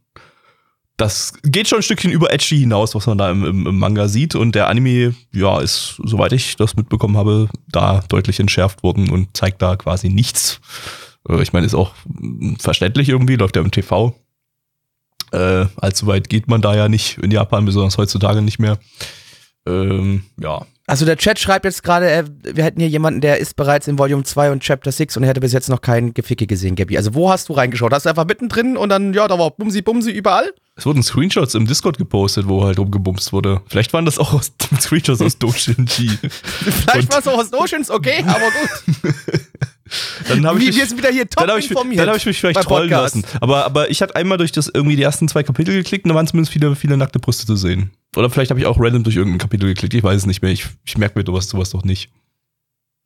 das geht schon ein Stückchen über Edgy hinaus, was man da im, im, im Manga sieht. Und der Anime, ja, ist, soweit ich das mitbekommen habe, da deutlich entschärft worden und zeigt da quasi nichts. Äh, Ich meine, ist auch verständlich irgendwie, läuft ja im TV. Äh, allzu weit geht man da ja nicht in Japan, besonders heutzutage nicht mehr. Ähm, ja. Also der Chat schreibt jetzt gerade, wir hätten hier jemanden, der ist bereits in Volume 2 und Chapter 6 und er hätte bis jetzt noch kein Geficke gesehen, Gabby. Also wo hast du reingeschaut? Hast du einfach mittendrin und dann, ja, da war Bumsi Bumsi überall? Es wurden Screenshots im Discord gepostet, wo halt rumgebumst wurde. Vielleicht waren das auch aus, Screenshots aus Doshinji. Vielleicht war es auch aus Notions, okay, aber gut. Dann habe ich, mich- sind wieder hier top dann hab ich, informiert. dann hab ich mich vielleicht trollen Podcasts. lassen. Aber, aber ich hatte einmal durch das irgendwie die ersten zwei Kapitel geklickt und da waren zumindest viele, viele nackte Brüste zu sehen. Oder vielleicht habe ich auch random durch irgendein Kapitel geklickt. Ich weiß es nicht mehr. Ich, ich merke mir sowas, sowas doch nicht.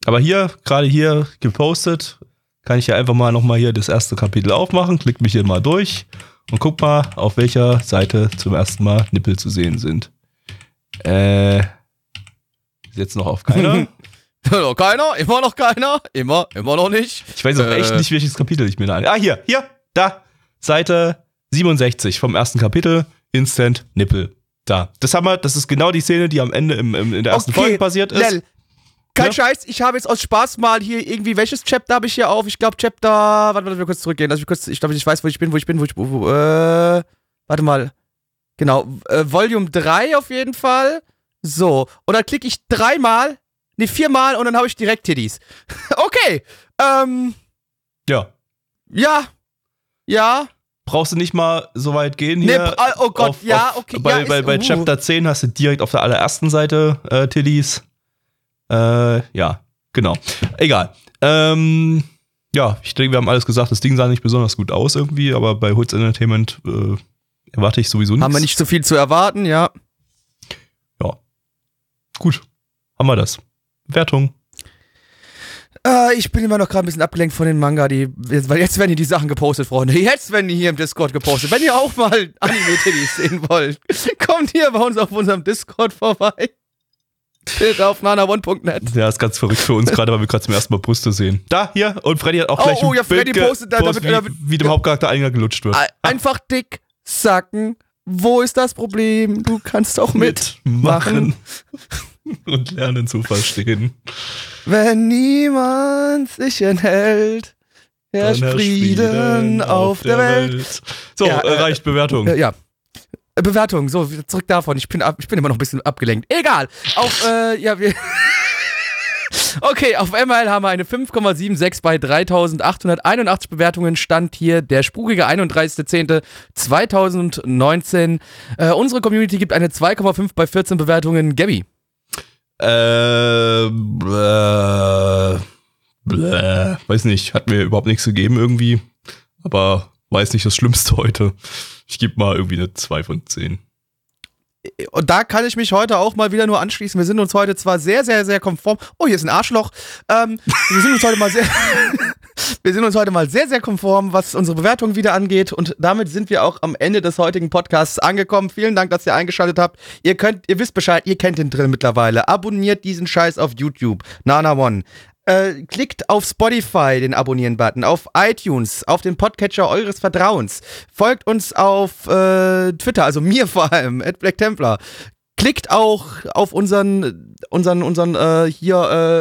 Aber hier, gerade hier gepostet, kann ich ja einfach mal nochmal hier das erste Kapitel aufmachen, klick mich hier mal durch und guck mal, auf welcher Seite zum ersten Mal Nippel zu sehen sind. Äh, ist jetzt noch auf keiner. Noch keiner, immer noch keiner, immer, immer noch nicht. Ich weiß auch Äh. echt nicht, welches Kapitel ich mir da. Ah, hier, hier, da. Seite 67 vom ersten Kapitel. Instant Nippel. Da. Das haben wir, das ist genau die Szene, die am Ende im, im, in der ersten Folge passiert ist. Lel. Kein Ja. Scheiß, ich habe jetzt aus Spaß mal hier irgendwie, welches Chapter habe ich hier auf? Ich glaube Chapter, warte, warte, wir kurz zurückgehen. Also ich kurz, ich glaube, ich weiß, wo ich bin, wo ich bin, wo ich, wo, wo, äh, warte mal. Genau, äh, Volume 3 auf jeden Fall. So, und dann klicke ich dreimal, nee, viermal und dann habe ich direkt Titties. okay, ähm, Ja. ja, ja, Brauchst du nicht mal so weit gehen Nee, hier. ah, oh Gott, auf, ja, auf, okay, Bei, ja, ist- bei, bei uh. Chapter 10 hast du direkt auf der allerersten Seite äh, Tiddies. Äh, ja, genau. Egal. Ähm, ja, ich denke, wir haben alles gesagt. Das Ding sah nicht besonders gut aus irgendwie, aber bei Hoods Entertainment äh, erwarte ich sowieso nichts. haben wir nicht so viel zu erwarten, ja. Ja. Gut. Haben wir das. Wertung. Äh, ich bin immer noch gerade ein bisschen abgelenkt von den Manga, die, weil jetzt werden hier die Sachen gepostet, Freunde. Jetzt werden die hier im Discord gepostet. Wenn ihr auch mal Anime-Titties sehen wollt, kommt hier bei uns auf unserem Discord vorbei. Bitte auf nanaone.net. Ja, ist ganz verrückt für uns gerade, weil wir gerade zum ersten Mal Brüste sehen. Da, hier. Und Freddy hat auch Oh, gleich oh, ein ja, Freddy Bild postet da, gepostet, damit- wie, damit- wie dem Hauptcharakter Eingang gelutscht wird. Ein- Einfach dick sacken. Wo ist das Problem? Du kannst auch mitmachen. und lernen zu verstehen. Wenn niemand sich enthält, herrscht Frieden auf der Welt. So, Ja, äh, äh, reicht Bewertung. Äh, ja. Äh, Bewertung, so, zurück davon. Ich bin, ab, ich bin immer noch ein bisschen abgelenkt. Egal. Auf, äh, ja, wir. Okay, auf ML haben wir eine 5,76 bei 3881 Bewertungen. Stand hier der spukige 31.10.2019. Äh, unsere Community gibt eine 2,5 bei 14 Bewertungen. Gabby. Äh, bläh, bläh, weiß nicht, hat mir überhaupt nichts gegeben irgendwie, aber weiß nicht das Schlimmste heute. Ich gebe mal irgendwie eine 2 von 10. Und da kann ich mich heute auch mal wieder nur anschließen. Wir sind uns heute zwar sehr, sehr, sehr konform. Oh, hier ist ein Arschloch. Ähm, wir sind uns heute mal sehr. wir sind uns heute mal sehr, sehr konform, was unsere Bewertung wieder angeht. Und damit sind wir auch am Ende des heutigen Podcasts angekommen. Vielen Dank, dass ihr eingeschaltet habt. Ihr könnt, ihr wisst Bescheid, ihr kennt den Drill mittlerweile. Abonniert diesen Scheiß auf YouTube. Nana One. Äh, klickt auf Spotify den Abonnieren-Button, auf iTunes, auf den Podcatcher eures Vertrauens. Folgt uns auf äh, Twitter, also mir vor allem, at Black Templar. Klickt auch auf unseren, unseren, unseren äh, hier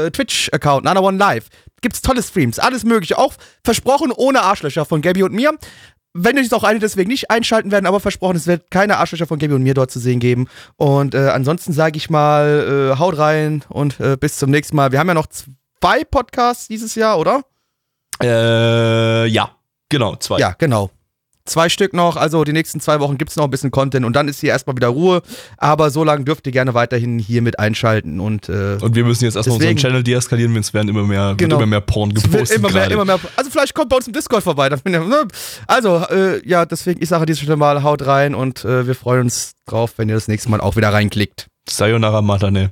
äh, Twitch-Account, Nana One Live. Gibt's tolle Streams, alles mögliche. Auch versprochen ohne Arschlöcher von Gabby und mir. wenn euch auch eine deswegen nicht einschalten werden, aber versprochen, es wird keine Arschlöcher von Gaby und mir dort zu sehen geben. Und äh, ansonsten sage ich mal, äh, haut rein und äh, bis zum nächsten Mal. Wir haben ja noch zwei Podcasts dieses Jahr, oder? Äh, ja, genau, zwei. Ja, genau. Zwei Stück noch, also die nächsten zwei Wochen gibt es noch ein bisschen Content und dann ist hier erstmal wieder Ruhe. Aber so lange dürft ihr gerne weiterhin hier mit einschalten und äh, Und wir müssen jetzt erstmal unseren Channel deeskalieren, wenn es werden immer mehr, Genau. wird immer mehr Porn gepostet. immer mehr, immer mehr. Also vielleicht kommt bei uns im Discord vorbei. Ne? Also, äh, ja, deswegen, ich sage an dieser Stelle mal, haut rein und äh, wir freuen uns drauf, wenn ihr das nächste Mal auch wieder reinklickt. Sayonara Matane.